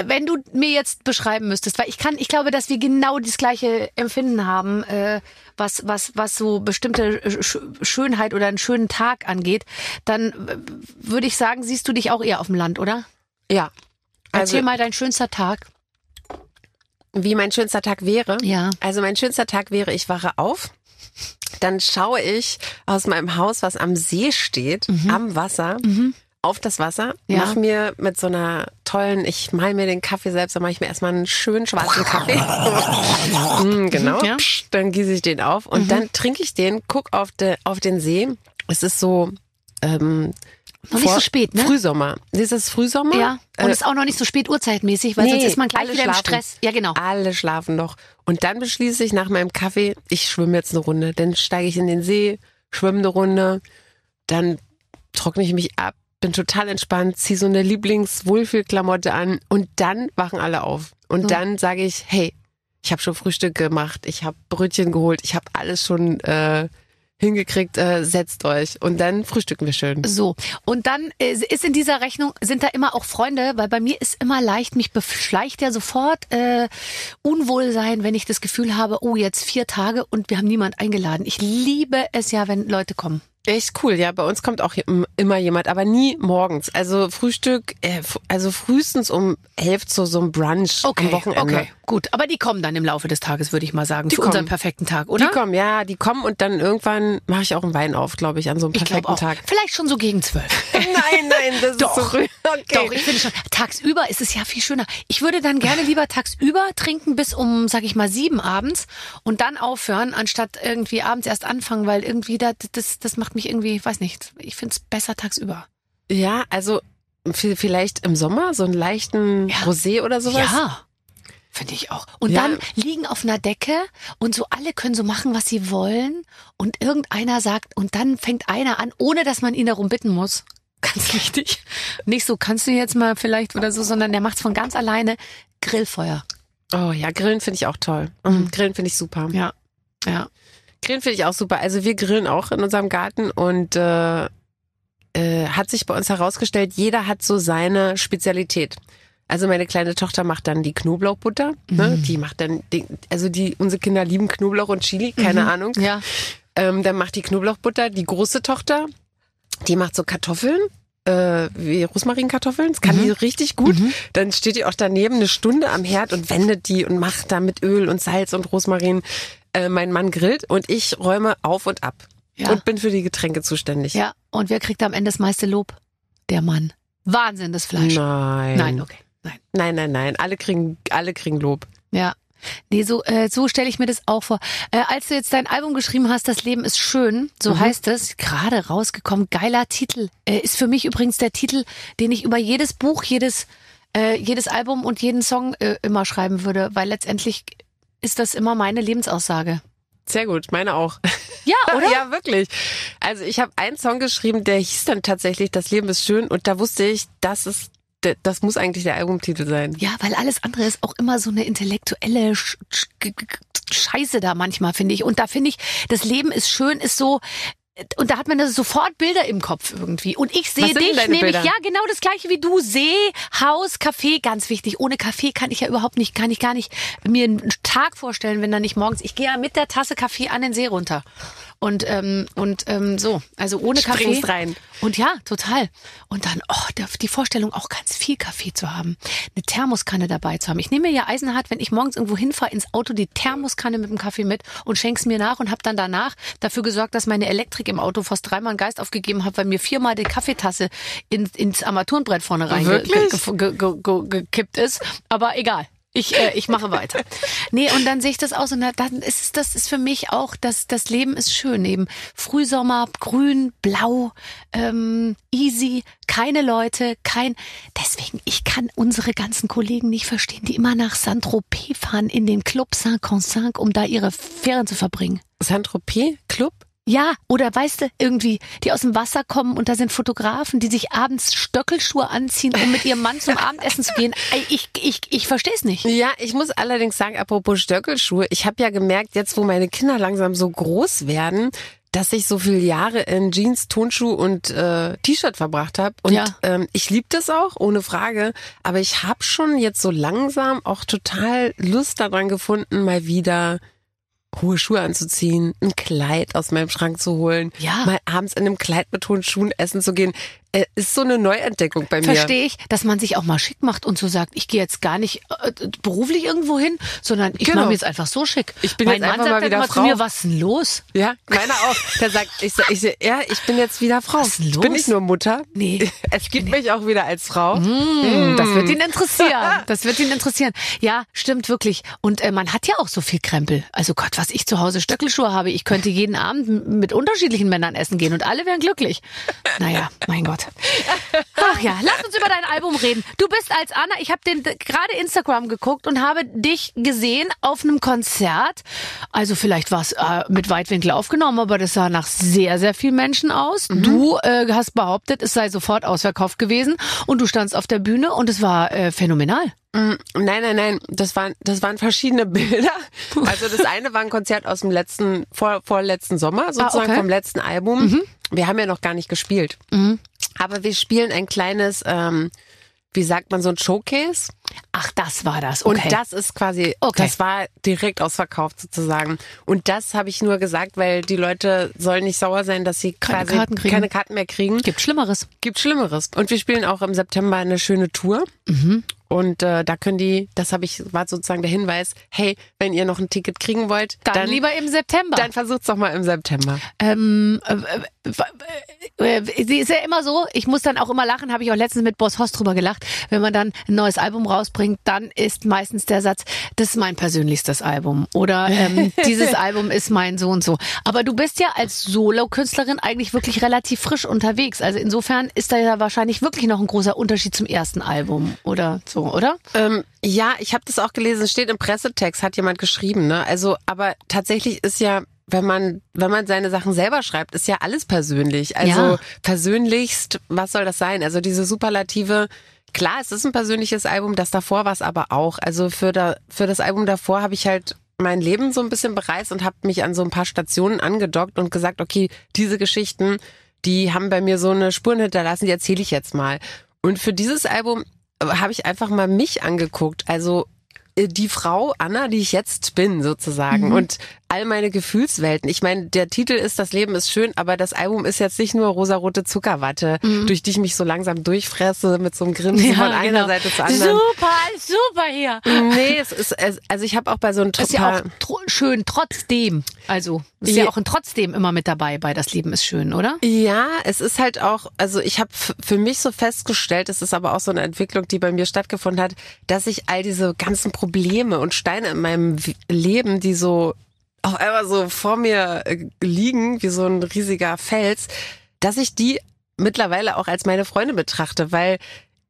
Wenn du mir jetzt beschreiben müsstest, weil ich kann, ich glaube, dass wir genau das gleiche Empfinden haben, äh, was was was so bestimmte Sch Schönheit oder einen schönen Tag angeht, dann äh, würde ich sagen, siehst du dich auch eher auf dem Land, oder? ja. Also Erzähl mal dein schönster Tag. wie mein schönster Tag wäre. Ja. Also mein schönster Tag wäre, ich wache auf, dann schaue ich aus meinem Haus, was am See steht, am Wasser, auf das Wasser, Mhm. Ja. mach mir mit so einer tollen, ich mal mir den Kaffee selbst, dann mache ich mir erstmal einen schönen schwarzen Kaffee. <laughs> <laughs> mm, genau. Ja. Mhm. Psch, Dann gieße ich den auf und dann trinke ich den, guck auf, de, auf den See. Es ist so ähm, Noch nicht so spät, ne? Frühsommer. Ist es Frühsommer? Ja. Und Äh, ist auch noch nicht so spät uhrzeitmäßig, weil Nee, sonst ist man gleich wieder im schlafen. Stress. Ja, genau. Alle schlafen noch. Und dann beschließe ich nach meinem Kaffee, ich schwimme jetzt eine Runde. Dann steige ich in den See, schwimme eine Runde, dann trockne ich mich ab, bin total entspannt, ziehe so eine Lieblingswohlfühlklamotte an und dann wachen alle auf. Und Hm. dann sage ich, hey, ich habe schon Frühstück gemacht, ich habe Brötchen geholt, ich habe alles schon äh, hingekriegt, äh, setzt euch. Und dann frühstücken wir schön. So. Und dann äh, ist in dieser Rechnung, sind da immer auch Freunde, weil bei mir ist immer leicht, mich beschleicht ja sofort äh, Unwohlsein, wenn ich das Gefühl habe, oh, jetzt vier Tage und wir haben niemand eingeladen. Ich liebe es ja, wenn Leute kommen. Echt cool, ja. Bei uns kommt auch im- immer jemand, aber nie morgens. Also Frühstück, äh, also frühestens um elf zu so einem Brunch am Wochenende. okay, gut. Aber die kommen dann im Laufe des Tages, würde ich mal sagen, Die für unseren kommen. perfekten Tag, Die oder? kommen, ja, die kommen und dann irgendwann mache ich auch einen Wein auf, glaube ich, an so einem perfekten. Tag. Vielleicht schon so gegen zwölf. <laughs> Nein, nein, das Doch. ist so früh. Okay. Doch, ich finde schon. Tagsüber ist es ja viel schöner. Ich würde dann gerne lieber tagsüber trinken bis um, sag ich mal, sieben abends und dann aufhören, anstatt irgendwie abends erst anfangen, weil irgendwie da, das, das macht mich irgendwie, weiß nicht, ich finde es besser tagsüber. Ja, also vielleicht im Sommer so einen leichten Ja. Rosé oder sowas. Ja. Finde ich auch. Und Ja. dann liegen auf einer Decke und so alle können so machen, was sie wollen. Und irgendeiner sagt, und dann fängt einer an, ohne dass man ihn darum bitten muss. <laughs> Ganz wichtig. Nicht so, kannst du jetzt mal vielleicht oder so, sondern der macht's von ganz alleine. Grillfeuer. Oh ja, Grillen finde ich auch toll. Mhm. Grillen finde ich super. Ja. Ja. Grillen finde ich auch super. Also wir grillen auch in unserem Garten und äh, äh, hat sich bei uns herausgestellt, jeder hat so seine Spezialität. Also meine kleine Tochter macht dann die Knoblauchbutter. Ne? Die macht dann, die, also die unsere Kinder lieben Knoblauch und Chili, keine Ahnung. Ja. Ähm, dann macht die Knoblauchbutter. Die große Tochter, die macht so Kartoffeln. Äh, wie Rosmarinkartoffeln, das kann die richtig gut. Dann steht die auch daneben eine Stunde am Herd und wendet die und macht da mit Öl und Salz und Rosmarin. Äh, mein Mann grillt und ich räume auf und ab. Ja. Und bin für die Getränke zuständig. Ja. Und wer kriegt am Ende das meiste Lob? Der Mann. Wahnsinn, das Fleisch. Nein. Nein, okay. Nein. Nein, nein, nein. Alle kriegen, alle kriegen Lob. Ja. Nee, so, äh, so stelle ich mir das auch vor. Äh, als du jetzt dein Album geschrieben hast, Das Leben ist schön, so heißt es, gerade rausgekommen, geiler Titel. Äh, ist für mich übrigens der Titel, den ich über jedes Buch, jedes, äh, jedes Album und jeden Song äh, immer schreiben würde, weil letztendlich ist das immer meine Lebensaussage. Sehr gut, meine auch. Ja, <laughs> oder? Ja, wirklich. Also ich habe einen Song geschrieben, der hieß dann tatsächlich Das Leben ist schön und da wusste ich, das ist das muss eigentlich der Albumtitel sein. Ja, weil alles andere ist auch immer so eine intellektuelle Sch Sch Scheiße da manchmal, finde ich. Und da finde ich, das Leben ist schön, ist so, und da hat man das sofort Bilder im Kopf irgendwie. Und ich sehe dich nämlich, Bilder? ja, genau das gleiche wie du. See, Haus, Kaffee, ganz wichtig. Ohne Kaffee kann ich ja überhaupt nicht, kann ich gar nicht mir einen Tag vorstellen, wenn dann nicht morgens, ich gehe ja mit der Tasse Kaffee an den See runter. Und, ähm, und ähm, so, also ohne Kaffee. Springst rein. Und ja, total. Und dann, oh, die Vorstellung, auch ganz viel Kaffee zu haben, eine Thermoskanne dabei zu haben. Ich nehme mir ja eisenhart, wenn ich morgens irgendwo hinfahre, ins Auto die Thermoskanne mit dem Kaffee mit und schenk's mir nach und habe dann danach dafür gesorgt, dass meine Elektrik im Auto fast dreimal einen Geist aufgegeben hat, weil mir viermal die Kaffeetasse in, ins Armaturenbrett vorne reingekippt gekippt ist. Aber egal. Ich, äh, ich mache weiter. Nee, und dann sehe ich das aus und dann ist das ist für mich auch, das, das Leben ist schön. Eben Frühsommer, grün, blau, ähm, easy, keine Leute, kein. Deswegen, ich kann unsere ganzen Kollegen nicht verstehen, die immer nach Saint-Tropez fahren in den Club Saint-Consangue, um da ihre Ferien zu verbringen. Saint-Tropez Club? Ja, oder weißt du, irgendwie, die aus dem Wasser kommen und da sind Fotografen, die sich abends Stöckelschuhe anziehen, um mit ihrem Mann zum Abendessen zu gehen. Ich, ich, ich verstehe es nicht. Ja, ich muss allerdings sagen, apropos Stöckelschuhe, ich habe ja gemerkt, jetzt wo meine Kinder langsam so groß werden, dass ich so viele Jahre in Jeans, Tonschuh und äh, T-Shirt verbracht habe. Und Ja. ähm, ich liebe das auch, ohne Frage. Aber ich habe schon jetzt so langsam auch total Lust daran gefunden, mal wieder hohe Schuhe anzuziehen, ein Kleid aus meinem Schrank zu holen, Ja. mal abends in einem Kleid mit hohen Schuhen essen zu gehen. Äh, ist so eine Neuentdeckung bei mir. Verstehe ich, dass man sich auch mal schick macht und so sagt, ich gehe jetzt gar nicht äh, beruflich irgendwo hin, sondern ich Genau. mache mir jetzt einfach so schick. Ich bin mein jetzt Mann einfach sagt mal wieder immer Frau. zu mir, was ist denn los? Ja, meiner auch. Der sagt, ich, ich, ja, ich bin jetzt wieder Frau. Was ist denn Ich bin los? nicht nur Mutter. Nee. <laughs> Es gibt mich auch wieder als Frau. Hm, Das wird ihn interessieren. <laughs> Das wird ihn interessieren. Ja, stimmt wirklich. Und äh, man hat ja auch so viel Krempel. Also Gott, was ich zu Hause Stöckelschuhe habe, ich könnte jeden Abend mit unterschiedlichen Männern essen gehen und alle wären glücklich. Naja, mein Gott. Ach ja, lass uns über dein Album reden. Du bist als Anna, ich habe den gerade Instagram geguckt und habe dich gesehen auf einem Konzert. Also vielleicht war es äh, mit Weitwinkel aufgenommen, aber das sah nach sehr, sehr vielen Menschen aus. Du äh, hast behauptet, es sei sofort ausverkauft gewesen und du standst auf der Bühne und es war äh, phänomenal. Mm, Nein, nein, nein. Das waren, das waren verschiedene <laughs> Bilder. Also das eine war ein Konzert aus dem letzten, vor, vorletzten Sommer, sozusagen Ah, okay. Mhm. vom letzten Album. Wir haben ja noch gar nicht gespielt. Aber wir spielen ein kleines, ähm, wie sagt man, so ein Showcase. Ach, das war das. Okay. Und das ist quasi, Okay. das war direkt ausverkauft sozusagen. Und das habe ich nur gesagt, weil die Leute sollen nicht sauer sein, dass sie Keine quasi Karten keine Karten mehr kriegen. gibt Schlimmeres. Gibt Schlimmeres. Und wir spielen auch im September eine schöne Tour. Mhm. Und äh, da können die, das habe ich, war sozusagen der Hinweis, hey, wenn ihr noch ein Ticket kriegen wollt, Dann, dann, lieber im September. dann versucht's doch mal im September. Ähm, äh, äh, äh, sie ist ja immer so, ich muss dann auch immer lachen, habe ich auch letztens mit Boss Hoss drüber gelacht. Wenn man dann ein neues Album rausbringt, dann ist meistens der Satz, das ist mein persönlichstes Album oder ähm, <laughs> dieses Album ist mein so und so. Aber du bist ja als Solo-Künstlerin eigentlich wirklich relativ frisch unterwegs. Also insofern ist da ja wahrscheinlich wirklich noch ein großer Unterschied zum ersten Album oder so, oder? Ähm, ja, ich habe das auch gelesen, es steht im Pressetext, hat jemand geschrieben, ne? Also, aber tatsächlich ist ja wenn man, wenn man seine Sachen selber schreibt, ist ja alles persönlich. Also Ja. persönlichst, was soll das sein? Also diese Superlative, klar, es ist ein persönliches Album, das davor war es aber auch. Also für, da, für das Album davor habe ich halt mein Leben so ein bisschen bereist und habe mich an so ein paar Stationen angedockt und gesagt, okay, diese Geschichten, die haben bei mir so eine Spuren hinterlassen, die erzähle ich jetzt mal. Und für dieses Album habe ich einfach mal mich angeguckt. Also äh, die Frau Anna, die ich jetzt bin, sozusagen. Und all meine Gefühlswelten. Ich meine, der Titel ist Das Leben ist schön, aber das Album ist jetzt nicht nur rosarote Zuckerwatte, durch die ich mich so langsam durchfresse mit so einem Grinsen von einer Seite zur anderen. Super, super hier. Nee, es ist, also ich habe auch bei so einem Das ist ja auch tro schön trotzdem. Also ist Ja. ja auch ein trotzdem immer mit dabei bei Das Leben ist schön, oder? Ja, es ist halt auch, also ich habe für mich so festgestellt, es ist aber auch so eine Entwicklung, die bei mir stattgefunden hat, dass ich all diese ganzen Probleme und Steine in meinem Leben, die so auf einmal so vor mir äh, liegen, wie so ein riesiger Fels, dass ich die mittlerweile auch als meine Freunde betrachte, weil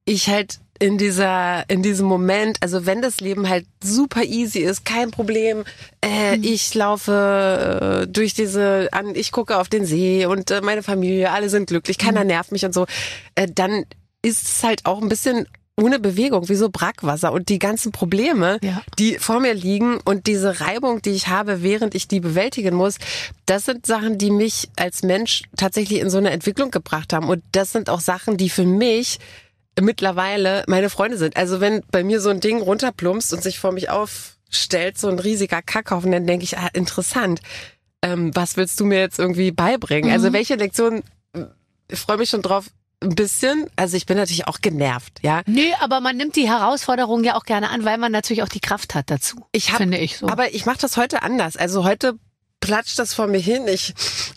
ich halt in dieser, in diesem Moment, also wenn das Leben halt super easy ist, kein Problem, äh, ich laufe äh, durch diese, an, ich gucke auf den See und äh, meine Familie, alle sind glücklich, keiner nervt mich und so, äh, dann ist es halt auch ein bisschen ohne Bewegung, wie so Brackwasser und die ganzen Probleme, Ja. die vor mir liegen und diese Reibung, die ich habe, während ich die bewältigen muss, das sind Sachen, die mich als Mensch tatsächlich in so eine Entwicklung gebracht haben. Und das sind auch Sachen, die für mich mittlerweile meine Freunde sind. Also wenn bei mir so ein Ding runterplumpst und sich vor mich aufstellt, so ein riesiger Kackhaufen, dann denke ich, ah, interessant. ähm, was willst du mir jetzt irgendwie beibringen? Also Mhm. welche Lektion, ich freue mich schon drauf, ein bisschen. Also ich bin natürlich auch genervt, ja. Nö, aber man nimmt die Herausforderung ja auch gerne an, weil man natürlich auch die Kraft hat dazu. Ich hab, finde ich so. Aber ich mache das heute anders. Also heute platscht das vor mir hin. Ich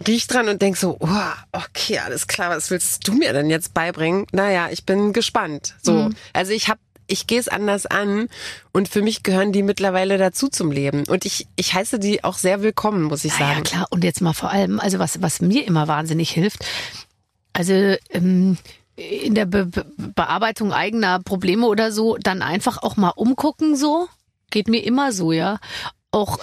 riech dran und denk so, oh, okay, alles klar, was willst du mir denn jetzt beibringen? Naja, ich bin gespannt. So, Mhm. also ich habe ich gehe es anders an und für mich gehören die mittlerweile dazu zum Leben. Und ich, ich heiße die auch sehr willkommen, muss ich Ja, ja, sagen. klar. Und jetzt mal vor allem, also was, was mir immer wahnsinnig hilft, also ähm, in der Be Be Bearbeitung eigener Probleme oder so, dann einfach auch mal umgucken so. Geht mir immer so, ja. Auch äh,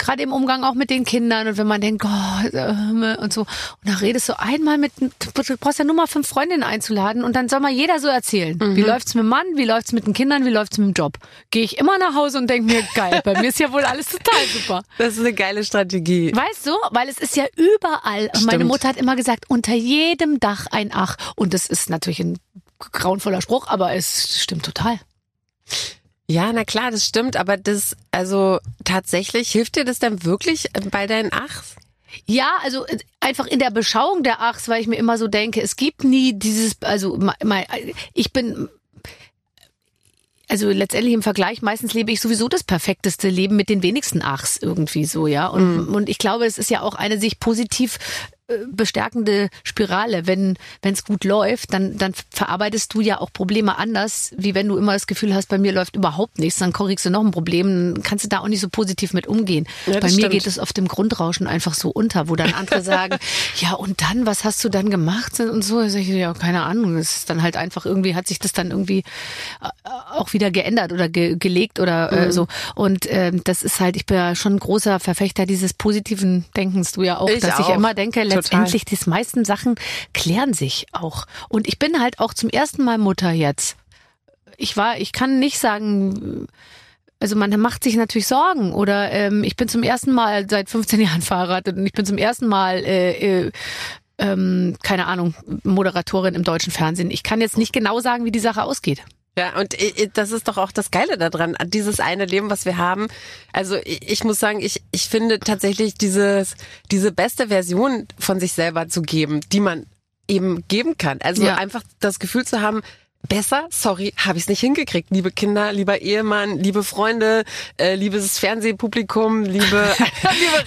gerade im Umgang auch mit den Kindern und wenn man denkt, Gott, äh, und so. Und da redest du einmal mit, du brauchst ja nur mal fünf Freundinnen einzuladen und dann soll mal jeder so erzählen. Wie läuft's mit dem Mann, wie läuft's mit den Kindern, wie läuft's mit dem Job? Gehe ich immer nach Hause und denk mir, geil, bei mir ist ja wohl alles total super. <laughs> Das ist eine geile Strategie. Weißt du, weil es ist ja überall. Und meine Stimmt. Mutter hat immer gesagt, unter jedem Dach ein Ach. Und das ist natürlich ein grauenvoller Spruch, aber es stimmt total. Ja, na klar, das stimmt, aber das, also tatsächlich, hilft dir das dann wirklich äh, bei deinen Achs? Ja, also äh, einfach in der Beschauung der Achs, weil ich mir immer so denke, es gibt nie dieses, also ma- ich bin, also letztendlich im Vergleich, meistens lebe ich sowieso das perfekteste Leben mit den wenigsten Achs irgendwie so, ja. Und, und ich glaube, es ist ja auch eine sich positiv bestärkende Spirale. Wenn es gut läuft, dann dann verarbeitest du ja auch Probleme anders, wie wenn du immer das Gefühl hast, bei mir läuft überhaupt nichts, dann kriegst du noch ein Problem, dann kannst du da auch nicht so positiv mit umgehen. Ja, bei mir stimmt. geht es auf dem Grundrauschen einfach so unter, wo dann andere sagen, <laughs> ja und dann, was hast du dann gemacht und so? Ich, ja, keine Ahnung. Es ist dann halt einfach irgendwie, hat sich das dann irgendwie äh, auch wieder geändert oder ge gelegt oder Mhm. äh, so. Und ähm, das ist halt, ich bin ja schon ein großer Verfechter dieses positiven Denkens, du ja auch, Ich dass ich auch. immer denke. Letztendlich die meisten Sachen klären sich auch. Und ich bin halt auch zum ersten Mal Mutter jetzt. Ich war, ich kann nicht sagen, also man macht sich natürlich Sorgen oder ähm, ich bin zum ersten Mal seit 15 Jahren verheiratet und ich bin zum ersten Mal äh, äh, ähm, keine Ahnung Moderatorin im deutschen Fernsehen. Ich kann jetzt nicht genau sagen, wie die Sache ausgeht. Ja, und das ist doch auch das Geile daran, an dieses eine Leben, was wir haben. Also ich muss sagen, ich, ich finde tatsächlich dieses, diese beste Version von sich selber zu geben, die man eben geben kann. Also Ja. einfach das Gefühl zu haben, besser, sorry, habe ich es nicht hingekriegt. Liebe Kinder, lieber Ehemann, liebe Freunde, äh, liebes Fernsehpublikum, liebe, <laughs> liebe,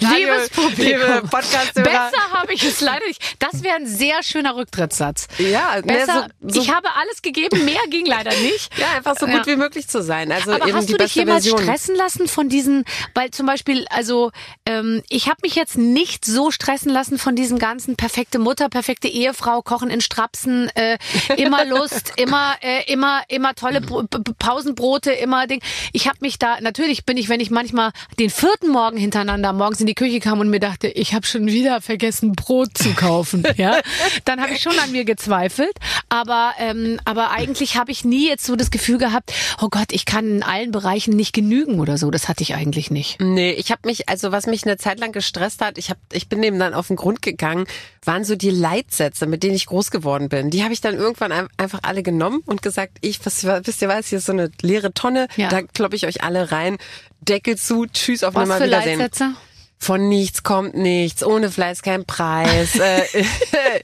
<laughs> Radio, Liebes Publikum. liebe Podcast-Hörer. Besser habe ich es leider nicht. Das wäre ein sehr schöner Rücktrittssatz. Ja, Besser, ne, so, so, ich habe alles gegeben, mehr ging leider nicht. <laughs> ja, einfach so gut Ja. wie möglich zu sein. Also Aber eben hast die du dich jemals Version. stressen lassen von diesen, weil zum Beispiel, also ähm, ich habe mich jetzt nicht so stressen lassen von diesen ganzen perfekte Mutter, perfekte Ehefrau, Kochen in Strapsen, äh, immer Lust, immer, äh, immer, immer tolle Bro B- B- Pausenbrote, immer Ding. Ich habe mich da, natürlich bin ich, wenn ich manchmal den vierten Morgen hintereinander morgens in die Küche kam und mir dachte, ich habe schon wieder vergessen, Brot zu kaufen, <laughs> ja, dann habe ich schon an mir gezweifelt. Aber, ähm, aber eigentlich habe ich nie jetzt so das Gefühl gehabt, oh Gott, ich kann in allen Bereichen nicht genügen oder so. Das hatte ich eigentlich nicht. Nee, ich habe mich, also was mich eine Zeit lang gestresst hat, ich hab, ich bin dem dann auf den Grund gegangen, waren so die Leitsätze, mit denen ich groß geworden bin. Die habe ich dann irgendwann ein- einfach alle genommen und gesagt, ich, was, wisst ihr was, hier ist so eine leere Tonne, Ja. da kloppe ich euch alle rein, Deckel zu, tschüss, auf Was für Nimmerwiedersehen. Leitsätze? Von nichts kommt nichts, ohne Fleiß kein Preis, <laughs> äh,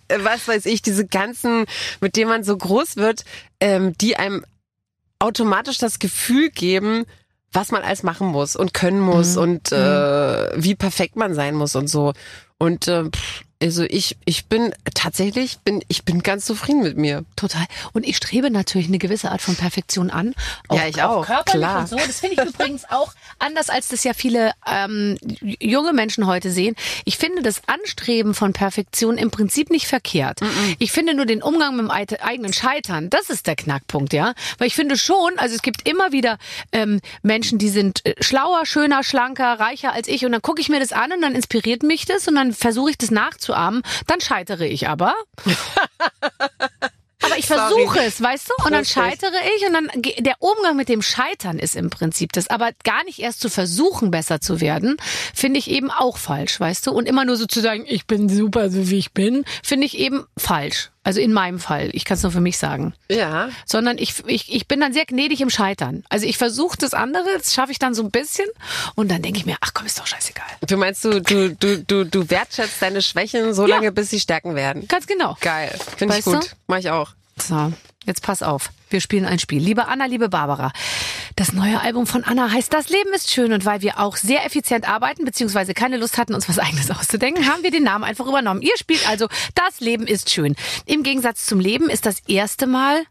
<laughs> was weiß ich, diese ganzen, mit denen man so groß wird, ähm, die einem automatisch das Gefühl geben, was man alles machen muss und können muss Mhm. und äh, wie perfekt man sein muss und so. Und äh, pff, also ich, ich bin tatsächlich, bin, ich bin ganz zufrieden mit mir. Total. Und ich strebe natürlich eine gewisse Art von Perfektion an. Ja, ich auch, körperlich klar. und so. Das finde ich <laughs> übrigens auch anders, als das ja viele ähm, junge Menschen heute sehen. Ich finde das Anstreben von Perfektion im Prinzip nicht verkehrt. Ich finde nur den Umgang mit dem eigenen Scheitern, das ist der Knackpunkt, ja. Weil ich finde schon, also es gibt immer wieder ähm, Menschen, die sind äh, schlauer, schöner, schlanker, reicher als ich und dann gucke ich mir das an und dann inspiriert mich das und dann versuche ich das nachzuahmen. Dann scheitere ich aber. <laughs> Aber ich versuche es, weißt du? Und dann scheitere ich und dann der Umgang mit dem Scheitern ist im Prinzip das. Aber gar nicht erst zu versuchen, besser zu werden, finde ich eben auch falsch, weißt du? Und immer nur so zu sagen, ich bin super, so wie ich bin, finde ich eben falsch. Also in meinem Fall. Ich kann es nur für mich sagen. Ja. Sondern ich, ich, ich bin dann sehr gnädig im Scheitern. Also ich versuche das andere, das schaffe ich dann so ein bisschen und dann denke ich mir, ach komm, ist doch scheißegal. Du meinst, du, du, du, du, du wertschätzt deine Schwächen so Ja. lange, bis sie Stärken werden. Ganz genau. Geil. Finde ich gut. du? Mach ich auch. So, jetzt pass auf. Wir spielen ein Spiel. Liebe Anna, liebe Barbara. Das neue Album von Anna heißt Das Leben ist schön und weil wir auch sehr effizient arbeiten beziehungsweise keine Lust hatten, uns was eigenes <laughs> auszudenken, haben wir den Namen einfach übernommen. Ihr spielt also Das Leben ist schön. Im Gegensatz zum Leben ist das erste Mal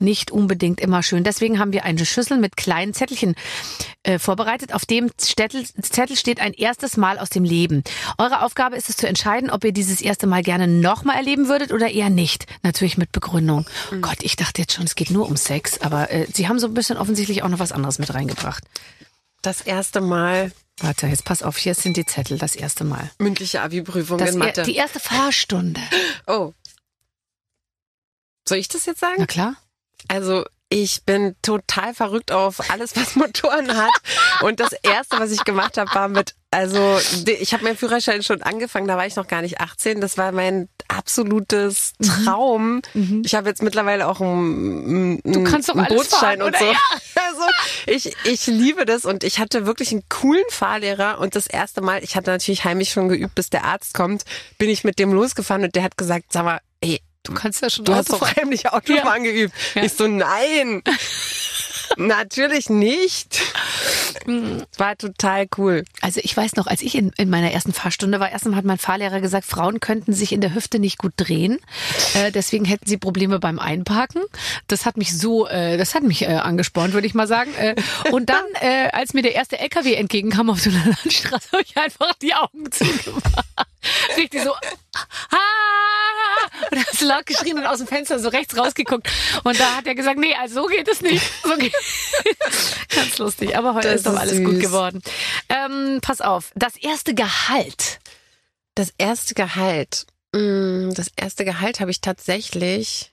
nicht unbedingt immer schön. Deswegen haben wir eine Schüssel mit kleinen Zettelchen äh, vorbereitet. Auf dem Zettel, Zettel steht ein erstes Mal aus dem Leben. Eure Aufgabe ist es zu entscheiden, ob ihr dieses erste Mal gerne nochmal erleben würdet oder eher nicht. Natürlich mit Begründung. Gott, ich dachte jetzt schon, es geht nur um Sex, aber äh, sie haben so ein bisschen offensichtlich auch noch was anderes mit reingebracht. Das erste Mal Warte, jetzt pass auf, hier sind die Zettel, das erste Mal. mündliche Abi-Prüfung in er, Mathe. die erste Fahrstunde. oh. Soll ich das jetzt sagen? Na klar. Also ich bin total verrückt auf alles, was <laughs> Motoren hat. Und das erste, was ich gemacht habe, war mit, also ich habe meinen Führerschein schon angefangen, da war ich noch gar nicht 18. Das war mein absolutes Mhm. Traum. Ich habe jetzt mittlerweile auch einen, einen, kannst doch einen alles Bootsschein fahren, und oder? so. Ja. <laughs> Also ich, ich liebe das und ich hatte wirklich einen coolen Fahrlehrer und das erste Mal, ich hatte natürlich heimlich schon geübt, bis der Arzt kommt, bin ich mit dem losgefahren und der hat gesagt, sag mal, Du kannst ja schon Du hast doch heimlich Autofahren geübt. Ja. Ich so, nein. <laughs> Natürlich nicht. War total cool. Also ich weiß noch, als ich in, in meiner ersten Fahrstunde war, erstmal hat mein Fahrlehrer gesagt, Frauen könnten sich in der Hüfte nicht gut drehen. Äh, deswegen hätten sie Probleme beim Einparken. Das hat mich so, äh, das hat mich äh, angespornt, würde ich mal sagen. Äh, und dann, äh, als mir der erste LKW entgegenkam auf so einer Landstraße, <laughs> habe ich einfach die Augen zugemacht. <laughs> Richtig so. Ah! Und er hat so laut geschrien und aus dem Fenster so rechts rausgeguckt. Und da hat er gesagt, nee, also so geht es nicht. So geht <laughs> Ganz lustig. Aber heute Das ist doch alles gut süß. geworden. Ähm, pass auf. Das erste Gehalt. Das erste Gehalt. Mm, Das erste Gehalt habe ich tatsächlich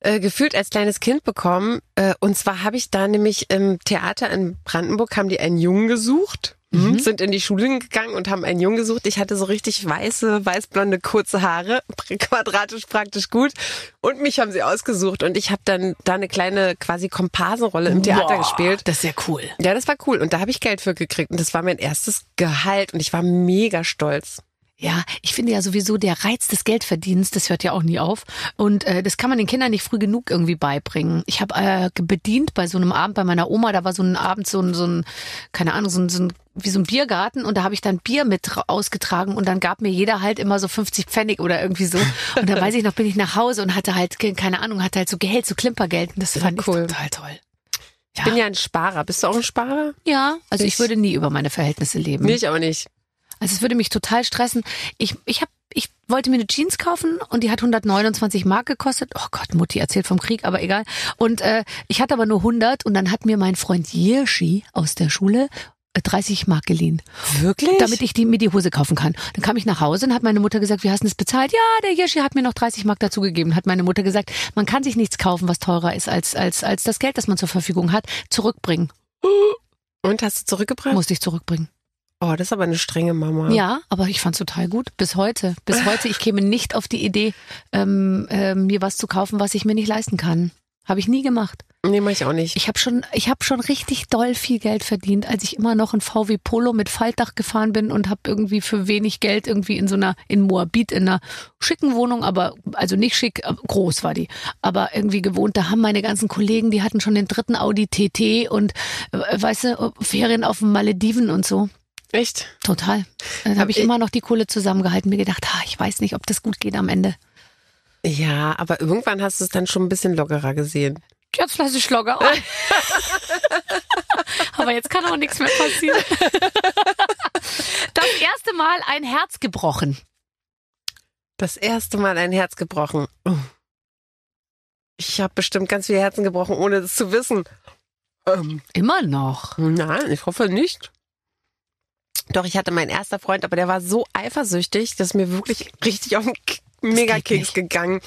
äh, gefühlt als kleines Kind bekommen. Äh, und zwar habe ich da nämlich im Theater in Brandenburg haben die einen Jungen gesucht. Mhm. <laughs> Sind in die Schule gegangen und haben einen Jungen gesucht. Ich hatte so richtig weiße, weißblonde, kurze Haare, <laughs> quadratisch praktisch gut. Und mich haben sie ausgesucht und ich habe dann da eine kleine quasi Komparsenrolle im Theater Boah, gespielt. Das ist ja cool. Ja, das war cool. Und da habe ich Geld für gekriegt. Und das war mein erstes Gehalt. Und ich war mega stolz. Ja, ich finde ja sowieso der Reiz des Geldverdienens, das hört ja auch nie auf. Und äh, das kann man den Kindern nicht früh genug irgendwie beibringen. Ich habe äh, bedient bei so einem Abend bei meiner Oma, da war so ein Abend so ein, so ein keine Ahnung, so ein, so ein wie so ein Biergarten und da habe ich dann Bier mit ra- ausgetragen und dann gab mir jeder halt immer so 50 Pfennig oder irgendwie so. Und da weiß ich noch, bin ich nach Hause und hatte halt, ke- keine Ahnung, hatte halt so Geld, so Klimpergeld und das fand cool. ich total toll. Ich bin ja ein Sparer. Bist du auch ein Sparer? Ja, also ich Ich- würde nie über meine Verhältnisse leben. Nee, ich auch nicht. Also es würde mich total stressen. Ich, ich hab, ich wollte mir eine Jeans kaufen und die hat 129 Mark gekostet. Oh Gott, Mutti erzählt vom Krieg, aber egal. Und äh, ich hatte aber nur 100 und dann hat mir mein Freund Jirschi aus der Schule äh, 30 Mark geliehen, Wirklich? damit ich die, mir die Hose kaufen kann. Dann kam ich nach Hause und hat meine Mutter gesagt, wie hast du das bezahlt? Ja, der Jirschi hat mir noch 30 Mark dazugegeben. Hat meine Mutter gesagt, man kann sich nichts kaufen, was teurer ist als, als, als das Geld, das man zur Verfügung hat. Zurückbringen. Und hast du zurückgebracht? Musste ich zurückbringen. Oh, das ist aber eine strenge Mama. Ja, aber ich fand's total gut. Bis heute. Bis heute. Ich käme nicht auf die Idee, ähm, ähm, mir was zu kaufen, was ich mir nicht leisten kann. Habe ich nie gemacht. Nee, mach ich auch nicht. Ich habe schon, ich habe schon richtig doll viel Geld verdient, als ich immer noch ein VW Polo mit Faltdach gefahren bin und habe irgendwie für wenig Geld irgendwie in so einer in Moabit in einer schicken Wohnung, aber also nicht schick, äh, groß war die, aber irgendwie gewohnt. Da haben meine ganzen Kollegen, die hatten schon den dritten Audi TT und äh, weißt du Ferien auf den Malediven und so. Echt? Total. Dann Hab habe ich ich- immer noch die Kohle zusammengehalten, mir gedacht, ha, ich weiß nicht, ob das gut geht am Ende. Ja, aber irgendwann hast du es dann schon ein bisschen lockerer gesehen. Jetzt lasse ich locker. <laughs> Aber jetzt kann auch nichts mehr passieren. Das erste Mal ein Herz gebrochen. Das erste Mal ein Herz gebrochen. Oh. Ich habe bestimmt ganz viele Herzen gebrochen, ohne das zu wissen. Ähm, Immer noch. nein, ich hoffe nicht. Doch, ich hatte meinen erster Freund, aber der war so eifersüchtig, dass mir wirklich richtig auf den Megakeks gegangen.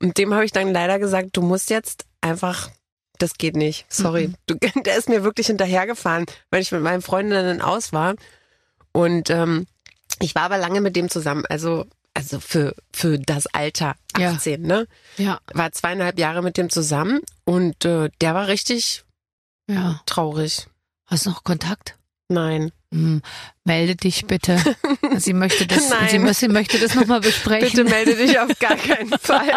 Und dem habe ich dann leider gesagt, du musst jetzt einfach, das geht nicht. Sorry. Du, <laughs> der ist mir wirklich hinterhergefahren, weil ich mit meinen Freundinnen aus war. Und ähm, ich war aber lange mit dem zusammen. Also also für, für das Alter Ja. 18, ne? Ja, War zweieinhalb Jahre mit dem zusammen und äh, der war richtig ja. traurig. Hast du noch Kontakt? Nein. Hm, melde dich bitte. <laughs> Sie möchte das, Nein. sie, sie möchte das nochmal besprechen. Bitte melde dich auf gar keinen <laughs> Fall.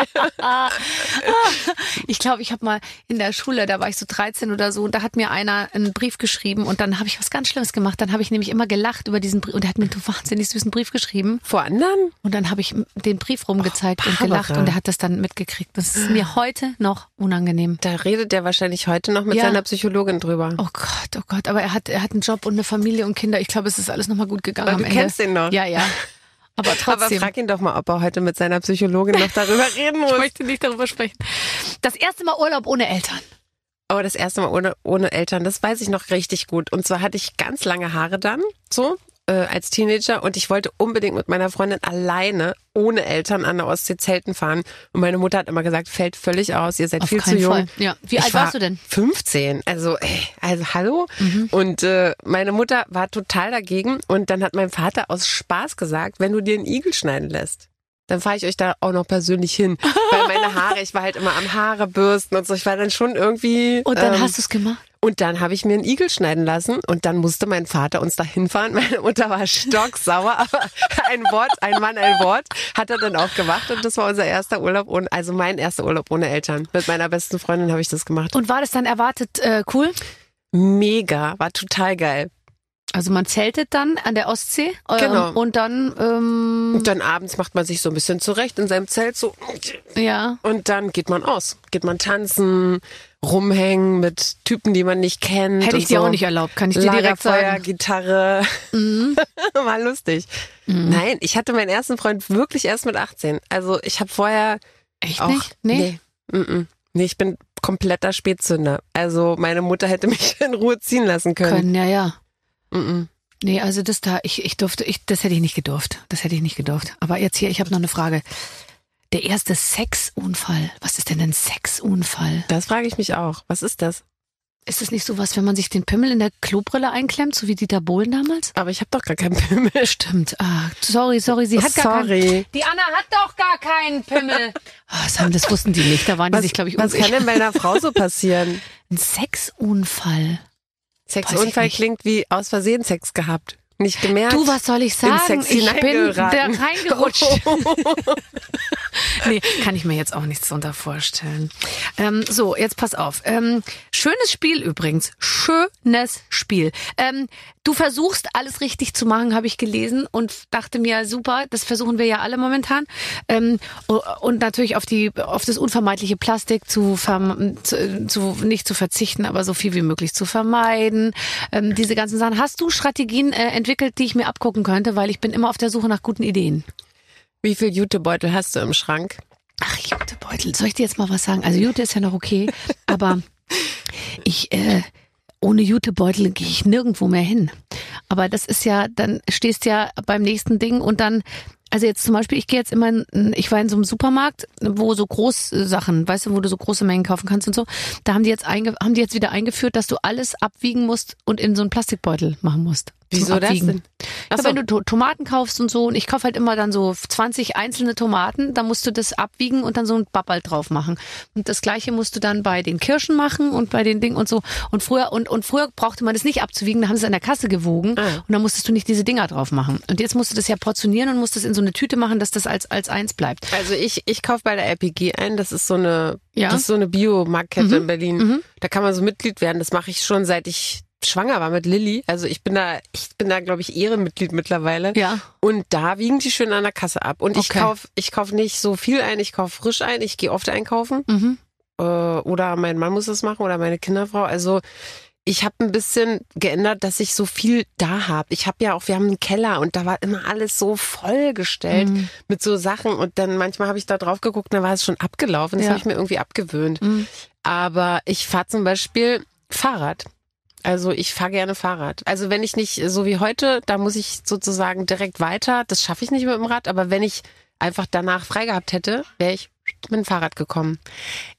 Ich glaube, ich habe mal in der Schule, da war ich so 13 oder so, und da hat mir einer einen Brief geschrieben und dann habe ich was ganz Schlimmes gemacht. Dann habe ich nämlich immer gelacht über diesen Brief und er hat mir einen wahnsinnig süßen Brief geschrieben Vor anderen? und dann habe ich den Brief rumgezeigt und Barbara. gelacht und er hat das dann mitgekriegt. Das ist mir heute noch unangenehm. Da redet er wahrscheinlich heute noch mit Ja. seiner Psychologin drüber. Oh Gott, oh Gott, aber er hat, er hat einen Job und eine Familie und Kinder. Ich glaube, es ist alles nochmal gut gegangen Aber am du Ende. kennst ihn noch. Ja, ja. Aber <laughs> Aber trotzdem. frag ihn doch mal, ob er heute mit seiner Psychologin noch darüber <laughs> reden ich muss. möchte nicht darüber sprechen. Das erste Mal Urlaub ohne Eltern. Aber das erste Mal ohne, ohne Eltern, das weiß ich noch richtig gut. Und zwar hatte ich ganz lange Haare dann, so, äh, als Teenager. Und ich wollte unbedingt mit meiner Freundin alleine, ohne Eltern, an der Ostsee zelten fahren. Und meine Mutter hat immer gesagt, fällt völlig aus, ihr seid Auf viel zu jung. Fall. Ja. Wie Ich alt war warst du denn? 15. Also, ey, also hallo. Und äh, meine Mutter war total dagegen. Und dann hat mein Vater aus Spaß gesagt, wenn du dir einen Igel schneiden lässt, dann fahre ich euch da auch noch persönlich hin. Weil meine Haare, ich war halt immer am Haare bürsten und so. Ich war dann schon irgendwie. Und dann ähm, hast du es gemacht? und dann habe ich mir einen Igel schneiden lassen und dann musste mein Vater uns da hinfahren. Meine Mutter war stocksauer, aber ein Wort, ein Mann, ein Wort hat er dann auch gemacht und das war unser erster Urlaub ohne, also mein erster Urlaub ohne Eltern. Mit meiner besten Freundin habe ich das gemacht. Und war das dann erwartet äh, cool? Mega, war total geil. Also man zeltet dann an der Ostsee ähm, Genau. und dann ähm, Und dann abends macht man sich so ein bisschen zurecht in seinem Zelt so ja und dann geht man aus. Geht man tanzen, rumhängen mit Typen, die man nicht kennt. hätte ich dir so. auch nicht erlaubt, kann ich dir direkt sagen. Mhm. Gitarre. <laughs> War lustig. Nein, ich hatte meinen ersten Freund wirklich erst mit 18. Also ich habe vorher Echt auch nicht? Nee. nee, mm, mm. nee, ich bin kompletter Spätzünder. Also meine Mutter hätte mich <laughs> in Ruhe ziehen lassen können. Können, ja, ja. Mm, mm. Nee, also das da, ich, ich durfte, ich, das hätte ich nicht gedurft. Das hätte ich nicht gedurft. Aber jetzt hier, ich habe noch eine Frage. Der erste Sexunfall. Was ist denn ein Sexunfall? Das frage ich mich auch. Was ist das? Ist das nicht sowas, wenn man sich den Pimmel in der Klobrille einklemmt, so wie Dieter Bohlen damals? Aber ich habe doch gar keinen Pimmel. <laughs> Stimmt. Ah, sorry, sorry, sie hat gar keinen. Sorry. Die Anna hat doch gar keinen Pimmel. <laughs> Ah, das, haben, das wussten die nicht. Da waren die Was, sich, glaube ich, was kann unsicher. denn bei einer Frau so passieren? <laughs> Ein Sexunfall. Sexunfall klingt wie aus Versehen Sex gehabt. Nicht gemerkt. Du, was soll ich sagen? Ich bin da reingerutscht. <laughs> nee, kann ich mir jetzt auch nichts drunter vorstellen. Ähm, so, jetzt pass auf. Ähm, schönes Spiel übrigens. Schönes Spiel. Ähm, du versuchst alles richtig zu machen, habe ich gelesen und dachte mir, super, das versuchen wir ja alle momentan. Ähm, und natürlich auf die, auf das unvermeidliche Plastik zu, zu, zu nicht zu verzichten, aber so viel wie möglich zu vermeiden. Ähm, diese ganzen Sachen. Hast du Strategien äh, entwickelt, die ich mir abgucken könnte, weil ich bin immer auf der Suche nach guten Ideen. Wie viel Jutebeutel hast du im Schrank? Ach, Jutebeutel. Soll ich dir jetzt mal was sagen? Also Jute ist ja noch okay, <laughs> aber ich, äh, ohne Jutebeutel gehe ich nirgendwo mehr hin. Aber das ist ja, dann stehst ja beim nächsten Ding und dann, also jetzt zum Beispiel, ich gehe jetzt immer, in, ich war in so einem Supermarkt, wo so Großsachen, weißt du, wo du so große Mengen kaufen kannst und so. Da haben die jetzt einge, haben die jetzt wieder eingeführt, dass du alles abwiegen musst und in so einen Plastikbeutel machen musst. Wieso das denn? Ach Ja, wenn du To- Tomaten kaufst und so, und ich kaufe halt immer dann so 20 einzelne Tomaten, dann musst du das abwiegen und dann so ein Babbel drauf machen. Und das gleiche musst du dann bei den Kirschen machen und bei den Dingen und so. Und früher, und, und früher brauchte man das nicht abzuwiegen, da haben sie es an der Kasse gewogen Ah. und dann musstest du nicht diese Dinger drauf machen. Und jetzt musst du das ja portionieren und musst das in so eine Tüte machen, dass das als, als eins bleibt. Also ich, ich kaufe bei der LPG ein. Das ist so eine, Ja. das ist so eine Biomarktkette Mhm. in Berlin. Mhm. Da kann man so Mitglied werden. Das mache ich schon seit ich schwanger war mit Lilly. Also ich bin da, ich bin da, glaube ich, Ehrenmitglied mittlerweile. Ja. Und da wiegen die schön an der Kasse ab. Und ich Okay. kauf, ich kauf nicht so viel ein, ich kauf frisch ein. Ich gehe oft einkaufen. Mhm. Äh, oder mein Mann muss das machen oder meine Kinderfrau. Also ich habe ein bisschen geändert, dass ich so viel da habe. Ich habe ja auch, wir haben einen Keller und da war immer alles so vollgestellt Mhm. mit so Sachen und dann manchmal habe ich da drauf geguckt, dann war es schon abgelaufen. Das Ja. habe ich mir irgendwie abgewöhnt. Mhm. Aber ich fahre zum Beispiel Fahrrad. Also ich fahre gerne Fahrrad. Also wenn ich nicht so wie heute, da muss ich sozusagen direkt weiter. Das schaffe ich nicht mit dem Rad. Aber wenn ich einfach danach frei gehabt hätte, wäre ich mit dem Fahrrad gekommen.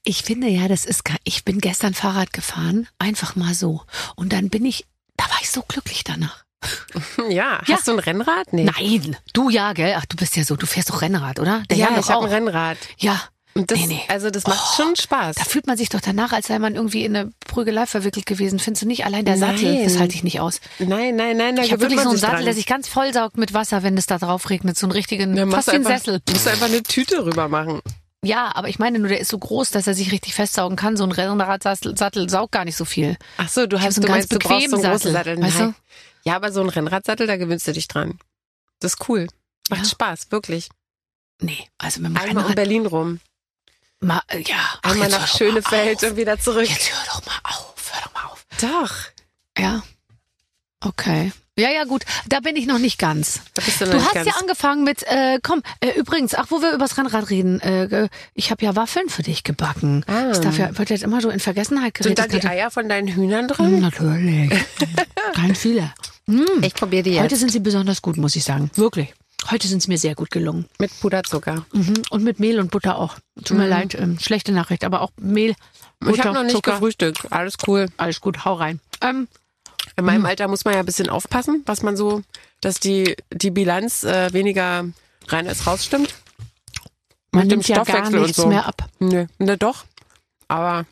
Ich finde ja, das ist, gar- ich bin gestern Fahrrad gefahren, einfach mal so. Und dann bin ich, da war ich so glücklich danach. <laughs> Ja, hast Ja. du ein Rennrad? Nee. Nein, du ja, gell? Ach, du bist ja so, du fährst doch Rennrad, oder? Der ja, Jan ich habe auch. ein Rennrad. Ja. Und das, Nee, nee. also das macht schon Spaß. Da fühlt man sich doch danach, als sei man irgendwie in eine Prügelei verwickelt gewesen. Findest du nicht? Allein der Sattel, Nein. das halte ich nicht aus. Nein, nein, nein, da Ich habe wirklich so einen Sattel, dran. der sich ganz vollsaugt mit Wasser, wenn es da drauf regnet. So einen richtigen, Dann fast wie ein Sessel. musst du einfach eine Tüte rüber machen. Ja, aber ich meine nur, der ist so groß, dass er sich richtig festsaugen kann. So ein Rennradsattel Sattel saugt gar nicht so viel. Ach so, du hast so einen du ganz meinst, du brauchst so einen bequemen großen Sattel, Sattel. weißt du? Ja, aber so ein Rennradsattel, da gewöhnst du dich dran. Das ist cool. Macht Ja. Spaß, wirklich. Nee, also mit dem Einmal um Rennrad. Berlin rum. Mal, ja, Einmal nach Schönefeld und wieder zurück. Jetzt hör doch mal auf, hör doch mal auf. Doch. Ja. Okay. Ja, ja, gut. Da bin ich noch nicht ganz. Du, Du hast ganz. ja angefangen mit, äh, komm, äh, übrigens, ach, wo wir übers Rennrad reden, äh, ich habe ja Waffeln für dich gebacken. Ah. Das darf ja, wird jetzt immer so in Vergessenheit Sind geredet. da die Eier von deinen Hühnern drin? Natürlich. <laughs> Ganz viele. Hm. Ich probiere die Heute jetzt. sind sie besonders gut, muss ich sagen. Wirklich. Heute sind sie mir sehr gut gelungen. Mit Puderzucker. Mhm. Und mit Mehl und Butter auch. Tut mir leid, ähm, schlechte Nachricht, aber auch Mehl, Butter, ich habe noch nicht Zucker. gefrühstückt. Alles cool. Alles gut, hau rein. Ähm, In meinem Alter muss man ja ein bisschen aufpassen, was man so, dass die, die Bilanz äh, weniger rein als raus stimmt. man Mit dem nimmt ja gar Stoffwechsel und nichts so. mehr ab. Nö, ne doch. Aber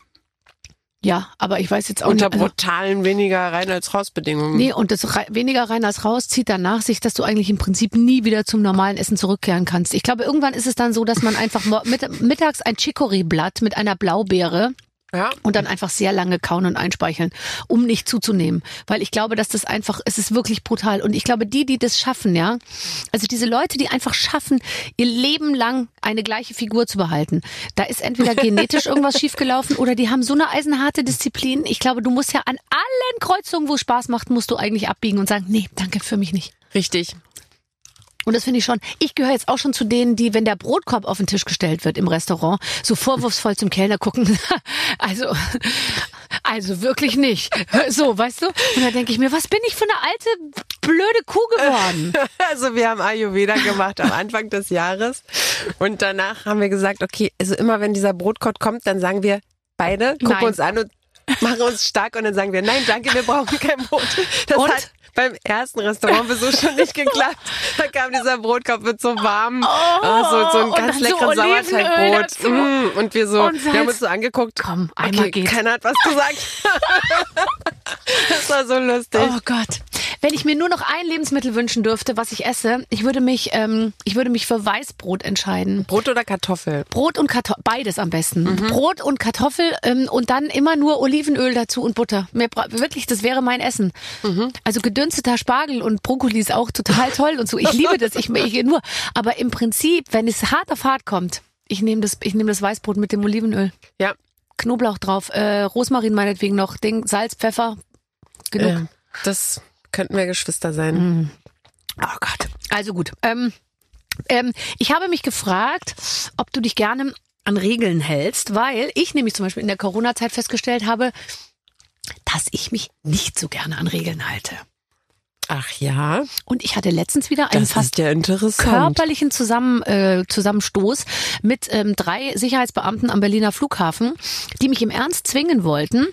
Ja, aber ich weiß jetzt auch unter nicht. Also, brutalen weniger rein als raus Bedingungen. nee, und das rei- weniger rein als raus zieht dann nach sich, dass du eigentlich im Prinzip nie wieder zum normalen Essen zurückkehren kannst. Ich glaube, irgendwann ist es dann so, dass man einfach mit, mittags ein Chicorée-Blatt mit einer Blaubeere Ja. und dann einfach sehr lange kauen und einspeicheln, um nicht zuzunehmen. Weil ich glaube, dass das einfach, es ist wirklich brutal. Und ich glaube, die, die das schaffen, ja, also diese Leute, die einfach schaffen, ihr Leben lang eine gleiche Figur zu behalten, da ist entweder <laughs> genetisch irgendwas schiefgelaufen oder die haben so eine eisenharte Disziplin. Ich glaube, du musst ja an allen Kreuzungen, wo es Spaß macht, musst du eigentlich abbiegen und sagen, nee, danke für mich nicht. Richtig. Und das finde ich schon. Ich gehöre jetzt auch schon zu denen, die, wenn der Brotkorb auf den Tisch gestellt wird im Restaurant, so vorwurfsvoll zum Kellner gucken. <laughs> Also, also wirklich nicht. So, weißt du? Und da denke ich mir, was bin ich für eine alte, blöde Kuh geworden? <laughs> Also wir haben Ayurveda gemacht am Anfang des Jahres und danach haben wir gesagt, okay, also immer wenn dieser Brotkorb kommt, dann sagen wir beide, gucken Nein. uns an und machen uns stark und dann sagen wir, nein, danke, wir brauchen kein Brot. Das Und? hat beim ersten Restaurantbesuch <laughs> schon nicht geklappt. Da kam dieser Brotkorb mit so warm, oh, so, so ein ganz dann so Sauerteigbrot. Mm, und wir so, Und wir haben uns so angeguckt. Komm, einmal okay, geht. keiner hat was gesagt. <laughs> das war so lustig. Oh Gott. Wenn ich mir nur noch ein Lebensmittel wünschen dürfte, was ich esse, ich würde mich, ähm, ich würde mich für Weißbrot entscheiden. Brot oder Kartoffel? Brot und Kartoffel, beides am besten. Mhm. Brot und Kartoffel ähm, und dann immer nur Olivenöl dazu und Butter. Mehr, wirklich, das wäre mein Essen. Mhm. Also gedünsteter Spargel und Brokkoli ist auch total toll und so. Ich liebe das, ich, ich nur. Aber im Prinzip, wenn es hart auf hart kommt, ich nehme das, ich nehme das Weißbrot mit dem Olivenöl, Ja. Knoblauch drauf, äh, Rosmarin meinetwegen noch, Ding, Salz, Pfeffer, genug. Äh, das könnten wir Geschwister sein. Oh Gott. Also gut. Ähm, ähm, ich habe mich gefragt, ob du dich gerne an Regeln hältst, weil ich nämlich zum Beispiel in der Corona-Zeit festgestellt habe, dass ich mich nicht so gerne an Regeln halte. Ach ja, Und ich hatte letztens wieder einen das fast ja körperlichen Zusammen, äh, Zusammenstoß mit ähm, drei Sicherheitsbeamten am Berliner Flughafen, die mich im Ernst zwingen wollten,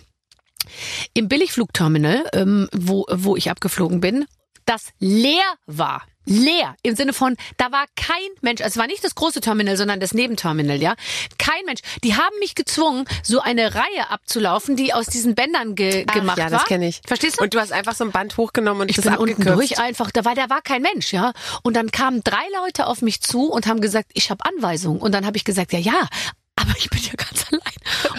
im Billigflugterminal, ähm, wo, wo ich abgeflogen bin, das leer war. Leer. Im Sinne von, da war kein Mensch. Also Es war nicht das große Terminal, sondern das Nebenterminal, ja. Kein Mensch. Die haben mich gezwungen, so eine Reihe abzulaufen, die aus diesen Bändern ge Ach, gemacht ja, war. das kenne ich. Verstehst du? Und du hast einfach so ein Band hochgenommen und Ich das bin unten abgekürzt. durch einfach, da war, da war kein Mensch, ja. Und dann kamen drei Leute auf mich zu und haben gesagt, ich habe Anweisungen. Und dann habe ich gesagt, ja, ja, aber ich bin ja ganz allein.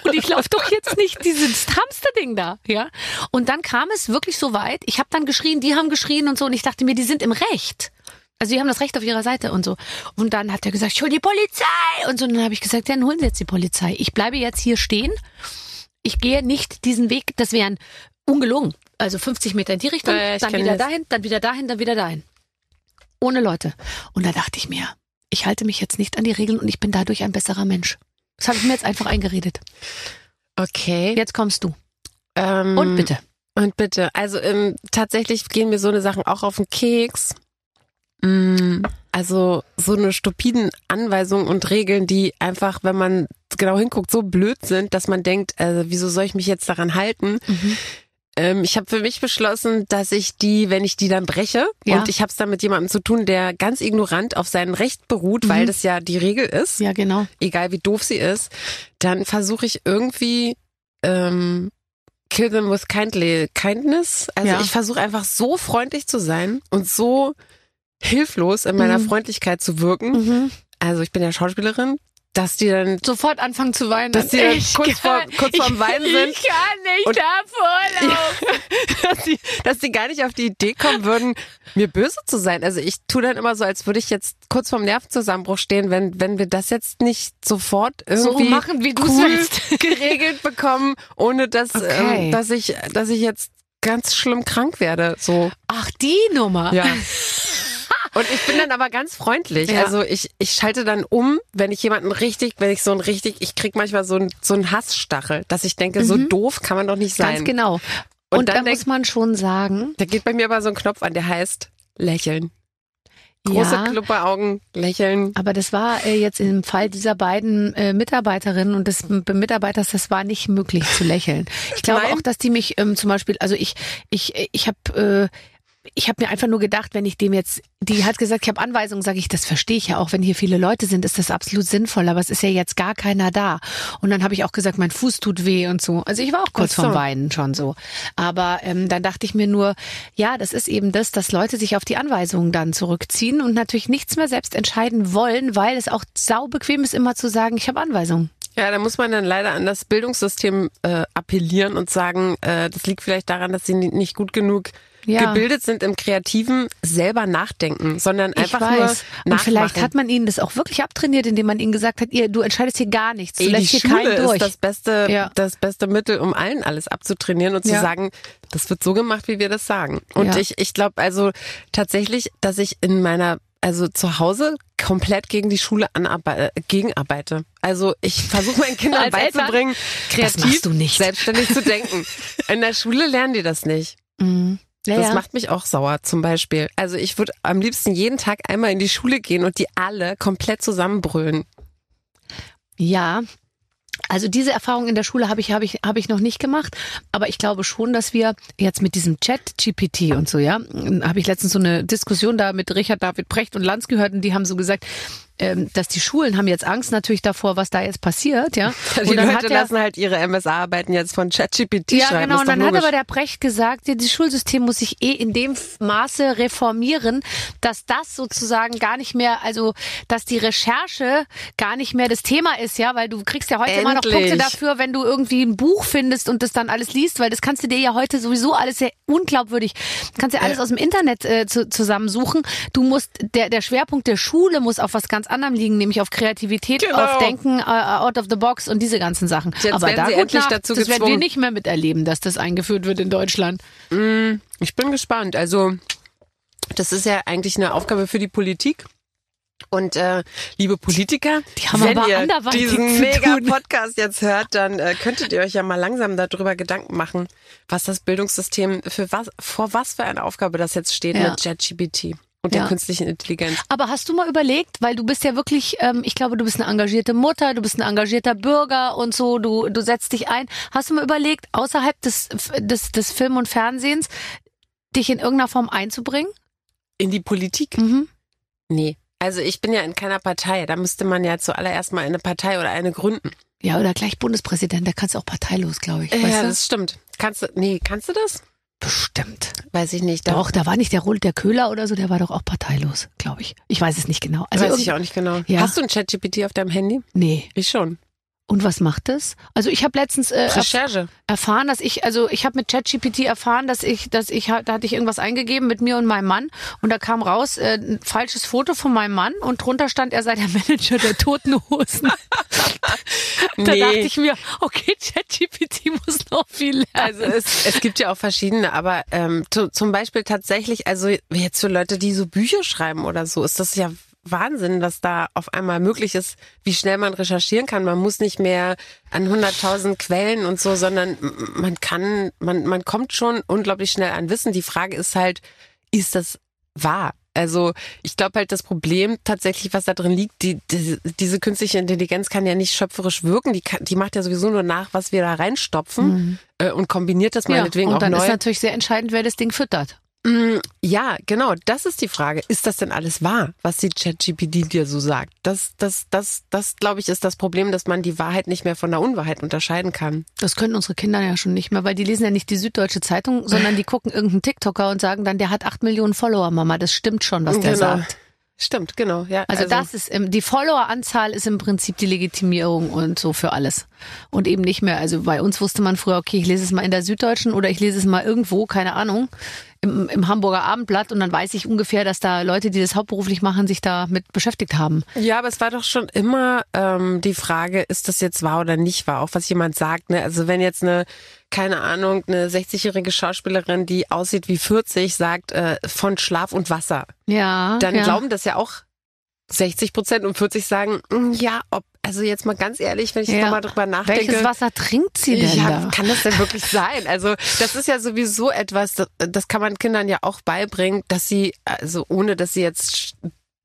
Und ich laufe doch jetzt nicht dieses Hamsterding da, ja. Und dann kam es wirklich so weit, ich habe dann geschrien, die haben geschrien und so. Und ich dachte mir, die sind im Recht. Also die haben das Recht auf ihrer Seite und so. Und dann hat er gesagt, ich hol die Polizei. Und so, und dann habe ich gesagt, ja, dann holen Sie jetzt die Polizei. Ich bleibe jetzt hier stehen. Ich gehe nicht diesen Weg. Das wären ungelungen. Also 50 Meter in die Richtung, ich dann wieder das. dahin, dann wieder dahin, dann wieder dahin. Ohne Leute. Und da dachte ich mir, ich halte mich jetzt nicht an die Regeln und ich bin dadurch ein besserer Mensch. Das habe ich mir jetzt einfach eingeredet. Okay. Jetzt kommst du. Ähm, Und bitte. Und bitte. Also ähm, tatsächlich gehen mir so eine Sachen auch auf den Keks. Mm, Also so eine stupiden Anweisungen und Regeln, die einfach, wenn man genau hinguckt, so blöd sind, dass man denkt, also wieso soll ich mich jetzt daran halten? Mhm. Ähm, ich habe für mich beschlossen, dass ich die, wenn ich die dann breche, Ja. und ich habe es dann mit jemandem zu tun, der ganz ignorant auf sein Recht beruht, weil das ja die Regel ist, Ja, genau. egal wie doof sie ist, dann versuche ich irgendwie ähm, kill them with kindly kindness. Also Ja. ich versuche einfach so freundlich zu sein und so hilflos in meiner Mhm. Freundlichkeit zu wirken. Mhm. Also ich bin ja Schauspielerin, dass die dann Sofort anfangen zu weinen. Dass die dann Ich kurz vor- kann- kurz vorm Weinen sind. Ich kann nicht Und- davor <laughs> laufen. dass die, dass die gar nicht auf die Idee kommen würden, mir böse zu sein. Also ich tue dann immer so, als würde ich jetzt kurz vorm Nervenzusammenbruch stehen, wenn, wenn wir das jetzt nicht sofort irgendwie machen, wie cool willst. <laughs> geregelt bekommen, ohne dass, Okay. ähm, dass ich, dass ich jetzt ganz schlimm krank werde. So, Ach, die Nummer. ja. <laughs> Und ich bin dann aber ganz freundlich. Ja. Also ich, ich schalte dann um, wenn ich jemanden richtig, wenn ich so ein richtig, ich krieg manchmal so ein so ein Hassstachel, dass ich denke, so doof kann man doch nicht sein. Mhm. Ganz genau. Und Und, dann da denk- muss man schon sagen, Da geht bei mir aber so ein Knopf an, der heißt lächeln. Große ja, Klupperaugen, lächeln. aber das war äh, jetzt im Fall dieser beiden äh, Mitarbeiterinnen und des M- Mitarbeiters, das war nicht möglich zu lächeln. Ich glaube Nein. auch, dass die mich ähm, zum Beispiel, also ich, ich, ich habe äh, ich habe mir einfach nur gedacht, wenn ich dem jetzt, die hat gesagt, ich habe Anweisungen, sage ich, das verstehe ich ja auch, wenn hier viele Leute sind, ist das absolut sinnvoll, aber es ist ja jetzt gar keiner da. Und dann habe ich auch gesagt, mein Fuß tut weh und so. Also ich war auch kurz so. vorm Weinen schon so. Aber ähm, dann dachte ich mir nur, ja, das ist eben das, dass Leute sich auf die Anweisungen dann zurückziehen und natürlich nichts mehr selbst entscheiden wollen, weil es auch sau bequem ist, immer zu sagen, ich habe Anweisungen. Ja, da muss man dann leider an das Bildungssystem äh, appellieren und sagen, äh, das liegt vielleicht daran, dass sie ni- nicht gut genug Ja. gebildet sind im Kreativen, selber nachdenken, sondern einfach nur und vielleicht nachmachen. hat man ihnen das auch wirklich abtrainiert, indem man ihnen gesagt hat, ihr, du entscheidest hier gar nichts, du Ey, lässt hier Schule keinen durch. ist das beste, Ja. das beste Mittel, um allen alles abzutrainieren und zu Ja. sagen, das wird so gemacht, wie wir das sagen. Und ich, ich glaube also tatsächlich, dass ich in meiner, also zu Hause komplett gegen die Schule äh, gegenarbeite. Also ich versuche meinen Kindern <laughs> beizubringen, kreativ, machst du nicht. selbstständig zu denken. <laughs> In der Schule lernen die das nicht. Mhm. Ja, Das ja. macht mich auch sauer zum Beispiel. Also ich würde am liebsten jeden Tag einmal in die Schule gehen und die alle komplett zusammenbrüllen. Ja. Also diese Erfahrung in der Schule habe ich habe ich habe ich noch nicht gemacht, aber ich glaube schon, dass wir jetzt mit diesem Chat GPT und so, ja, habe ich letztens so eine Diskussion da mit Richard David Precht und Lanz gehört und die haben so gesagt, ähm, dass die Schulen haben jetzt Angst natürlich davor, was da jetzt passiert, ja. <laughs> Die Und dann Leute hat er- lassen halt ihre MSA-Arbeiten jetzt von ChatGPT ja, schreiben. genau. ist Und dann hat logisch. aber der Brecht gesagt, ja, das Schulsystem muss sich eh in dem Maße reformieren, dass das sozusagen gar nicht mehr, also dass die Recherche gar nicht mehr das Thema ist, ja, weil du kriegst ja heute immer noch Endlich. Punkte dafür, wenn du irgendwie ein Buch findest und das dann alles liest, weil das kannst du dir ja heute sowieso alles sehr unglaubwürdig, kannst ja alles aus dem Internet äh, zu, zusammensuchen. Du musst, der, der Schwerpunkt der Schule muss auf was ganz anderem liegen, nämlich auf Kreativität, Genau. auf Denken, äh, out of the box und diese ganzen Sachen. Jetzt aber da sie endlich nach, dazu das werden wir nicht mehr miterleben, dass das eingeführt wird in Deutschland. Ich bin gespannt. Also, das ist ja eigentlich eine Aufgabe für die Politik. Und äh, liebe Politiker, Die haben wenn aber ihr diesen zu mega tun. Podcast jetzt hört, dann äh, könntet ihr euch ja mal langsam darüber Gedanken machen, was das Bildungssystem für was vor was für eine Aufgabe das jetzt steht Ja. mit ChatGPT und Ja. der künstlichen Intelligenz. Aber hast du mal überlegt, weil du bist ja wirklich, ähm, ich glaube, du bist eine engagierte Mutter, du bist ein engagierter Bürger und so, du, du setzt dich ein. Hast du mal überlegt, außerhalb des, des, des Film und Fernsehens, dich in irgendeiner Form einzubringen? In die Politik? Mhm. Nee. Also ich bin ja in keiner Partei. Da müsste man ja zuallererst mal eine Partei oder eine gründen. Ja, oder gleich Bundespräsident, da kannst du auch parteilos, glaube ich. Weißt ja, du? das stimmt. Kannst du, nee, kannst du das? Bestimmt. Weiß ich nicht. Doch, da war nicht der Roland der Köhler oder so, der war doch auch parteilos, glaube ich. Ich weiß es nicht genau. Also weiß ich auch nicht genau. Ja. Hast du ein ChatGPT auf deinem Handy? Nee. Ich schon. Und was macht das? Also ich habe letztens äh, Recherche. erfahren, dass ich, also ich habe mit ChatGPT erfahren, dass ich, dass ich, da hatte ich irgendwas eingegeben mit mir und meinem Mann und da kam raus äh, ein falsches Foto von meinem Mann und drunter stand, er sei der Manager der Toten Hosen. <laughs> da Nee. dachte ich mir, okay, ChatGPT <laughs> muss noch viel lernen. Also es, es gibt ja auch verschiedene, aber ähm, zu, zum Beispiel tatsächlich, also jetzt für Leute, die so Bücher schreiben oder so, ist das ja Wahnsinn, was da auf einmal möglich ist, wie schnell man recherchieren kann. Man muss nicht mehr an 100.000 Quellen und so, sondern man kann, man, man kommt schon unglaublich schnell an Wissen. Die Frage ist halt, ist das wahr? Also ich glaube halt das Problem tatsächlich, was da drin liegt, die, die, diese künstliche Intelligenz kann ja nicht schöpferisch wirken. Die, kann, die macht ja sowieso nur nach, was wir da reinstopfen Mhm. äh, und kombiniert das meinetwegen und auch dann neu. ist natürlich sehr entscheidend, wer das Ding füttert. Mm, Ja, genau, das ist die Frage. Ist das denn alles wahr, was die ChatGPT dir so sagt? Das, das, das, das, glaube ich, ist das Problem, dass man die Wahrheit nicht mehr von der Unwahrheit unterscheiden kann. Das können unsere Kinder ja schon nicht mehr, weil die lesen ja nicht die Süddeutsche Zeitung, sondern die gucken irgendeinen TikToker und sagen dann, der hat acht Millionen Follower, Mama. Das stimmt schon, was der Genau. sagt. Stimmt, genau. Ja, Also, das ist die Followeranzahl ist im Prinzip die Legitimierung und so für alles. Und eben nicht mehr. Also bei uns wusste man früher, okay, ich lese es mal in der Süddeutschen oder ich lese es mal irgendwo, keine Ahnung, im, im Hamburger Abendblatt und dann weiß ich ungefähr, dass da Leute, die das hauptberuflich machen, sich damit beschäftigt haben. Ja, aber es war doch schon immer ähm, die Frage, ist das jetzt wahr oder nicht wahr, auch was jemand sagt. Ne? Also wenn jetzt eine, keine Ahnung, eine 60-jährige Schauspielerin, die aussieht wie 40, sagt äh, von Schlaf und Wasser, Ja. dann ja. glauben das ja auch 60 Prozent und 40 sagen, "Mm, ja, ob, also jetzt mal ganz ehrlich, wenn ich Ja. nochmal drüber nachdenke. Welches Wasser trinkt sie denn ja, da? kann das denn wirklich sein? Also das ist ja sowieso etwas, das, das kann man Kindern ja auch beibringen, dass sie, also ohne dass sie jetzt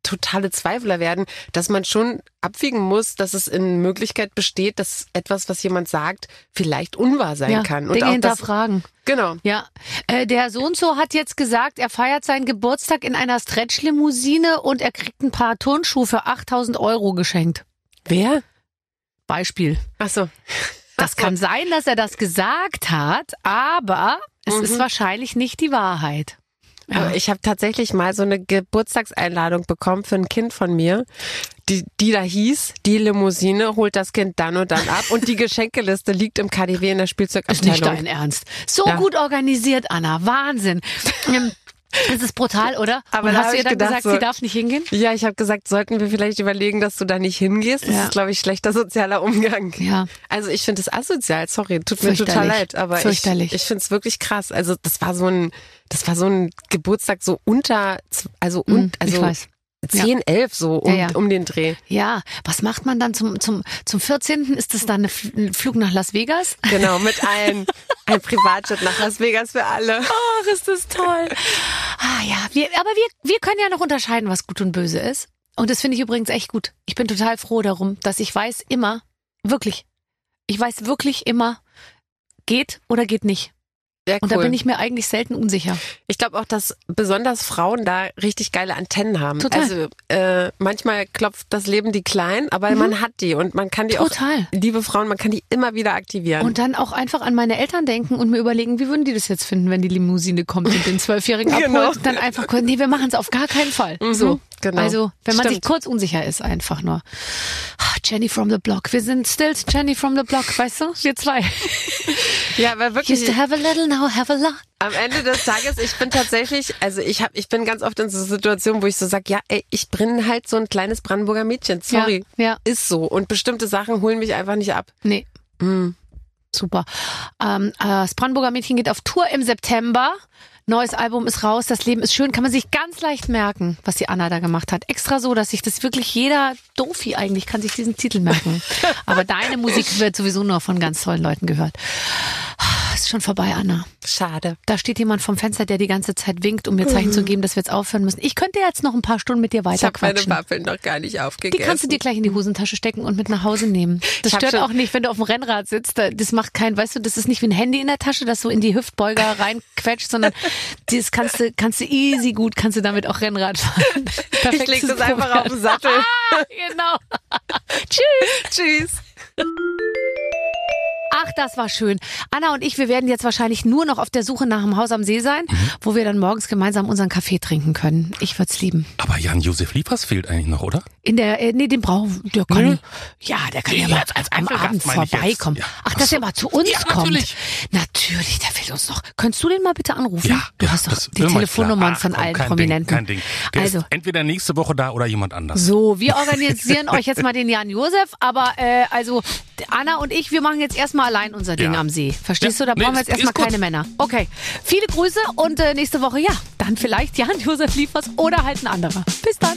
totale Zweifler werden, dass man schon abwiegen muss, dass es in Möglichkeit besteht, dass etwas, was jemand sagt, vielleicht unwahr sein ja, kann. Dinge auch das, hinterfragen. genau. Ja, äh, der so und so hat jetzt gesagt, er feiert seinen Geburtstag in einer Stretch-Limousine und er kriegt ein paar Turnschuhe für 8000 Euro geschenkt. Wer? Beispiel. Ach so. Das kann sein, dass er das gesagt hat, aber es Mhm. ist wahrscheinlich nicht die Wahrheit. Ich habe tatsächlich mal so eine Geburtstagseinladung bekommen für ein Kind von mir, die, die da hieß, die Limousine holt das Kind dann und dann ab und die Geschenkeliste liegt im KDW in der Ist Spielzeugabteilung. nicht dein Ernst. So Ja. gut organisiert, Anna. Wahnsinn. <laughs> Das ist brutal, oder? Aber und hast du ihr ich dann gedacht, gesagt, so- sie darf nicht hingehen? Ja, ich habe gesagt, sollten wir vielleicht überlegen, dass du da nicht hingehst. Das Ja. ist, glaube ich, schlechter sozialer Umgang. Ja. Also ich finde es asozial, sorry, tut mir total leid, aber ich, ich finde es wirklich krass. Also das war so ein, das war so ein Geburtstag so unter, also und, Mm, also weiß. 10, 11 so um, Ja, ja. um den Dreh. Ja, was macht man dann zum, zum, zum 14.? Ist das dann ein Flug nach Las Vegas? Genau, mit <laughs> allen. Ein Privatjet nach Las Vegas für alle. Ach, ist das toll. Ah ja, wir, aber wir, wir können ja noch unterscheiden, was gut und böse ist. Und das finde ich übrigens echt gut. Ich bin total froh darum, dass ich weiß immer, wirklich, ich weiß wirklich immer, geht oder geht nicht. Ja, Und da bin ich mir eigentlich selten unsicher. Ich glaube auch, dass besonders Frauen da richtig geile Antennen haben. Total. Also äh, manchmal klopft das Leben die klein, aber man hat die und man kann die Mhm. Total. auch, liebe Frauen, man kann die immer wieder aktivieren. Und dann auch einfach an meine Eltern denken und mir überlegen, wie würden die das jetzt finden, wenn die Limousine kommt und den Zwölfjährigen <laughs> abholt. Genau. Dann einfach, nee, wir machen es auf gar keinen Fall. So. Genau. Also, wenn man sich Stimmt. kurz unsicher ist, einfach nur. Ah, Jenny from the Block. Wir sind still Jenny from the Block, weißt du? Wir zwei. <laughs> ja, aber wirklich, Used to have a little, now have a lot. am Ende des Tages, ich bin tatsächlich, also ich hab, ich bin ganz oft in so Situationen, wo ich so sag, ja, ey, ich bin halt so ein kleines Brandenburger Mädchen. Sorry. Ja, ja. Ist so. Und bestimmte Sachen holen mich einfach nicht ab. Nee. Mhm. Super. Ähm, äh, das Brandenburger Mädchen geht auf Tour im September. Neues Album ist raus, das Leben ist schön. Kann man sich ganz leicht merken, was die Anna da gemacht hat. Extra so, dass sich das wirklich jeder Dofi eigentlich kann sich diesen Titel merken. <laughs> Aber deine Musik wird sowieso nur von ganz tollen Leuten gehört. Ist schon vorbei, Anna. Schade. Da steht jemand vom Fenster, der die ganze Zeit winkt, um mir Zeichen zu geben, dass wir jetzt aufhören müssen. Ich könnte jetzt noch ein paar Stunden mit dir Ich habe meine weiterquatschen. Waffeln noch gar nicht Die aufgegessen. kannst du dir gleich in die Hosentasche stecken und mit nach Hause nehmen. Das stört auch nicht, wenn du auf dem Rennrad sitzt. Da- Das macht kein, weißt du, das ist nicht wie ein Handy in der Tasche, das so in die Hüftbeuger <laughs> reinquetscht, sondern das kannst du, kannst du easy gut, kannst du damit auch Rennrad fahren. ich <laughs> leg das einfach auf den Sattel. <laughs> Genau. Tschüss. Tschüss. Ach, das war schön. Anna und ich, wir werden jetzt wahrscheinlich nur noch auf der Suche nach einem Haus am See sein, Mhm. wo wir dann morgens gemeinsam unseren Kaffee trinken können. Ich würd's lieben. Aber Jan-Josef Liefers fehlt eigentlich noch, oder? In der, äh, nee, den brauchen, der kann, Nö. ja, der kann Nee, ja mal als- als am Abend vorbeikommen. Ja. Ach, dass so. er mal zu uns Ja, kommt. natürlich. Natürlich, der will uns noch. Könntest du den mal bitte anrufen? Ja, du ja, hast doch die Telefonnummern von komm, allen kein Prominenten. Ding, kein Ding. Der Also, entweder nächste Woche da oder jemand anders. so, wir organisieren euch jetzt mal den Jan Josef, aber äh, also Anna und ich, wir machen jetzt erstmal allein unser Ding am See. Verstehst du? Da nee, brauchen wir ist- jetzt erstmal keine Männer. Okay. Viele Grüße und äh, nächste Woche, ja, dann vielleicht Jan Josef Liefers oder halt ein anderer. Bis dann.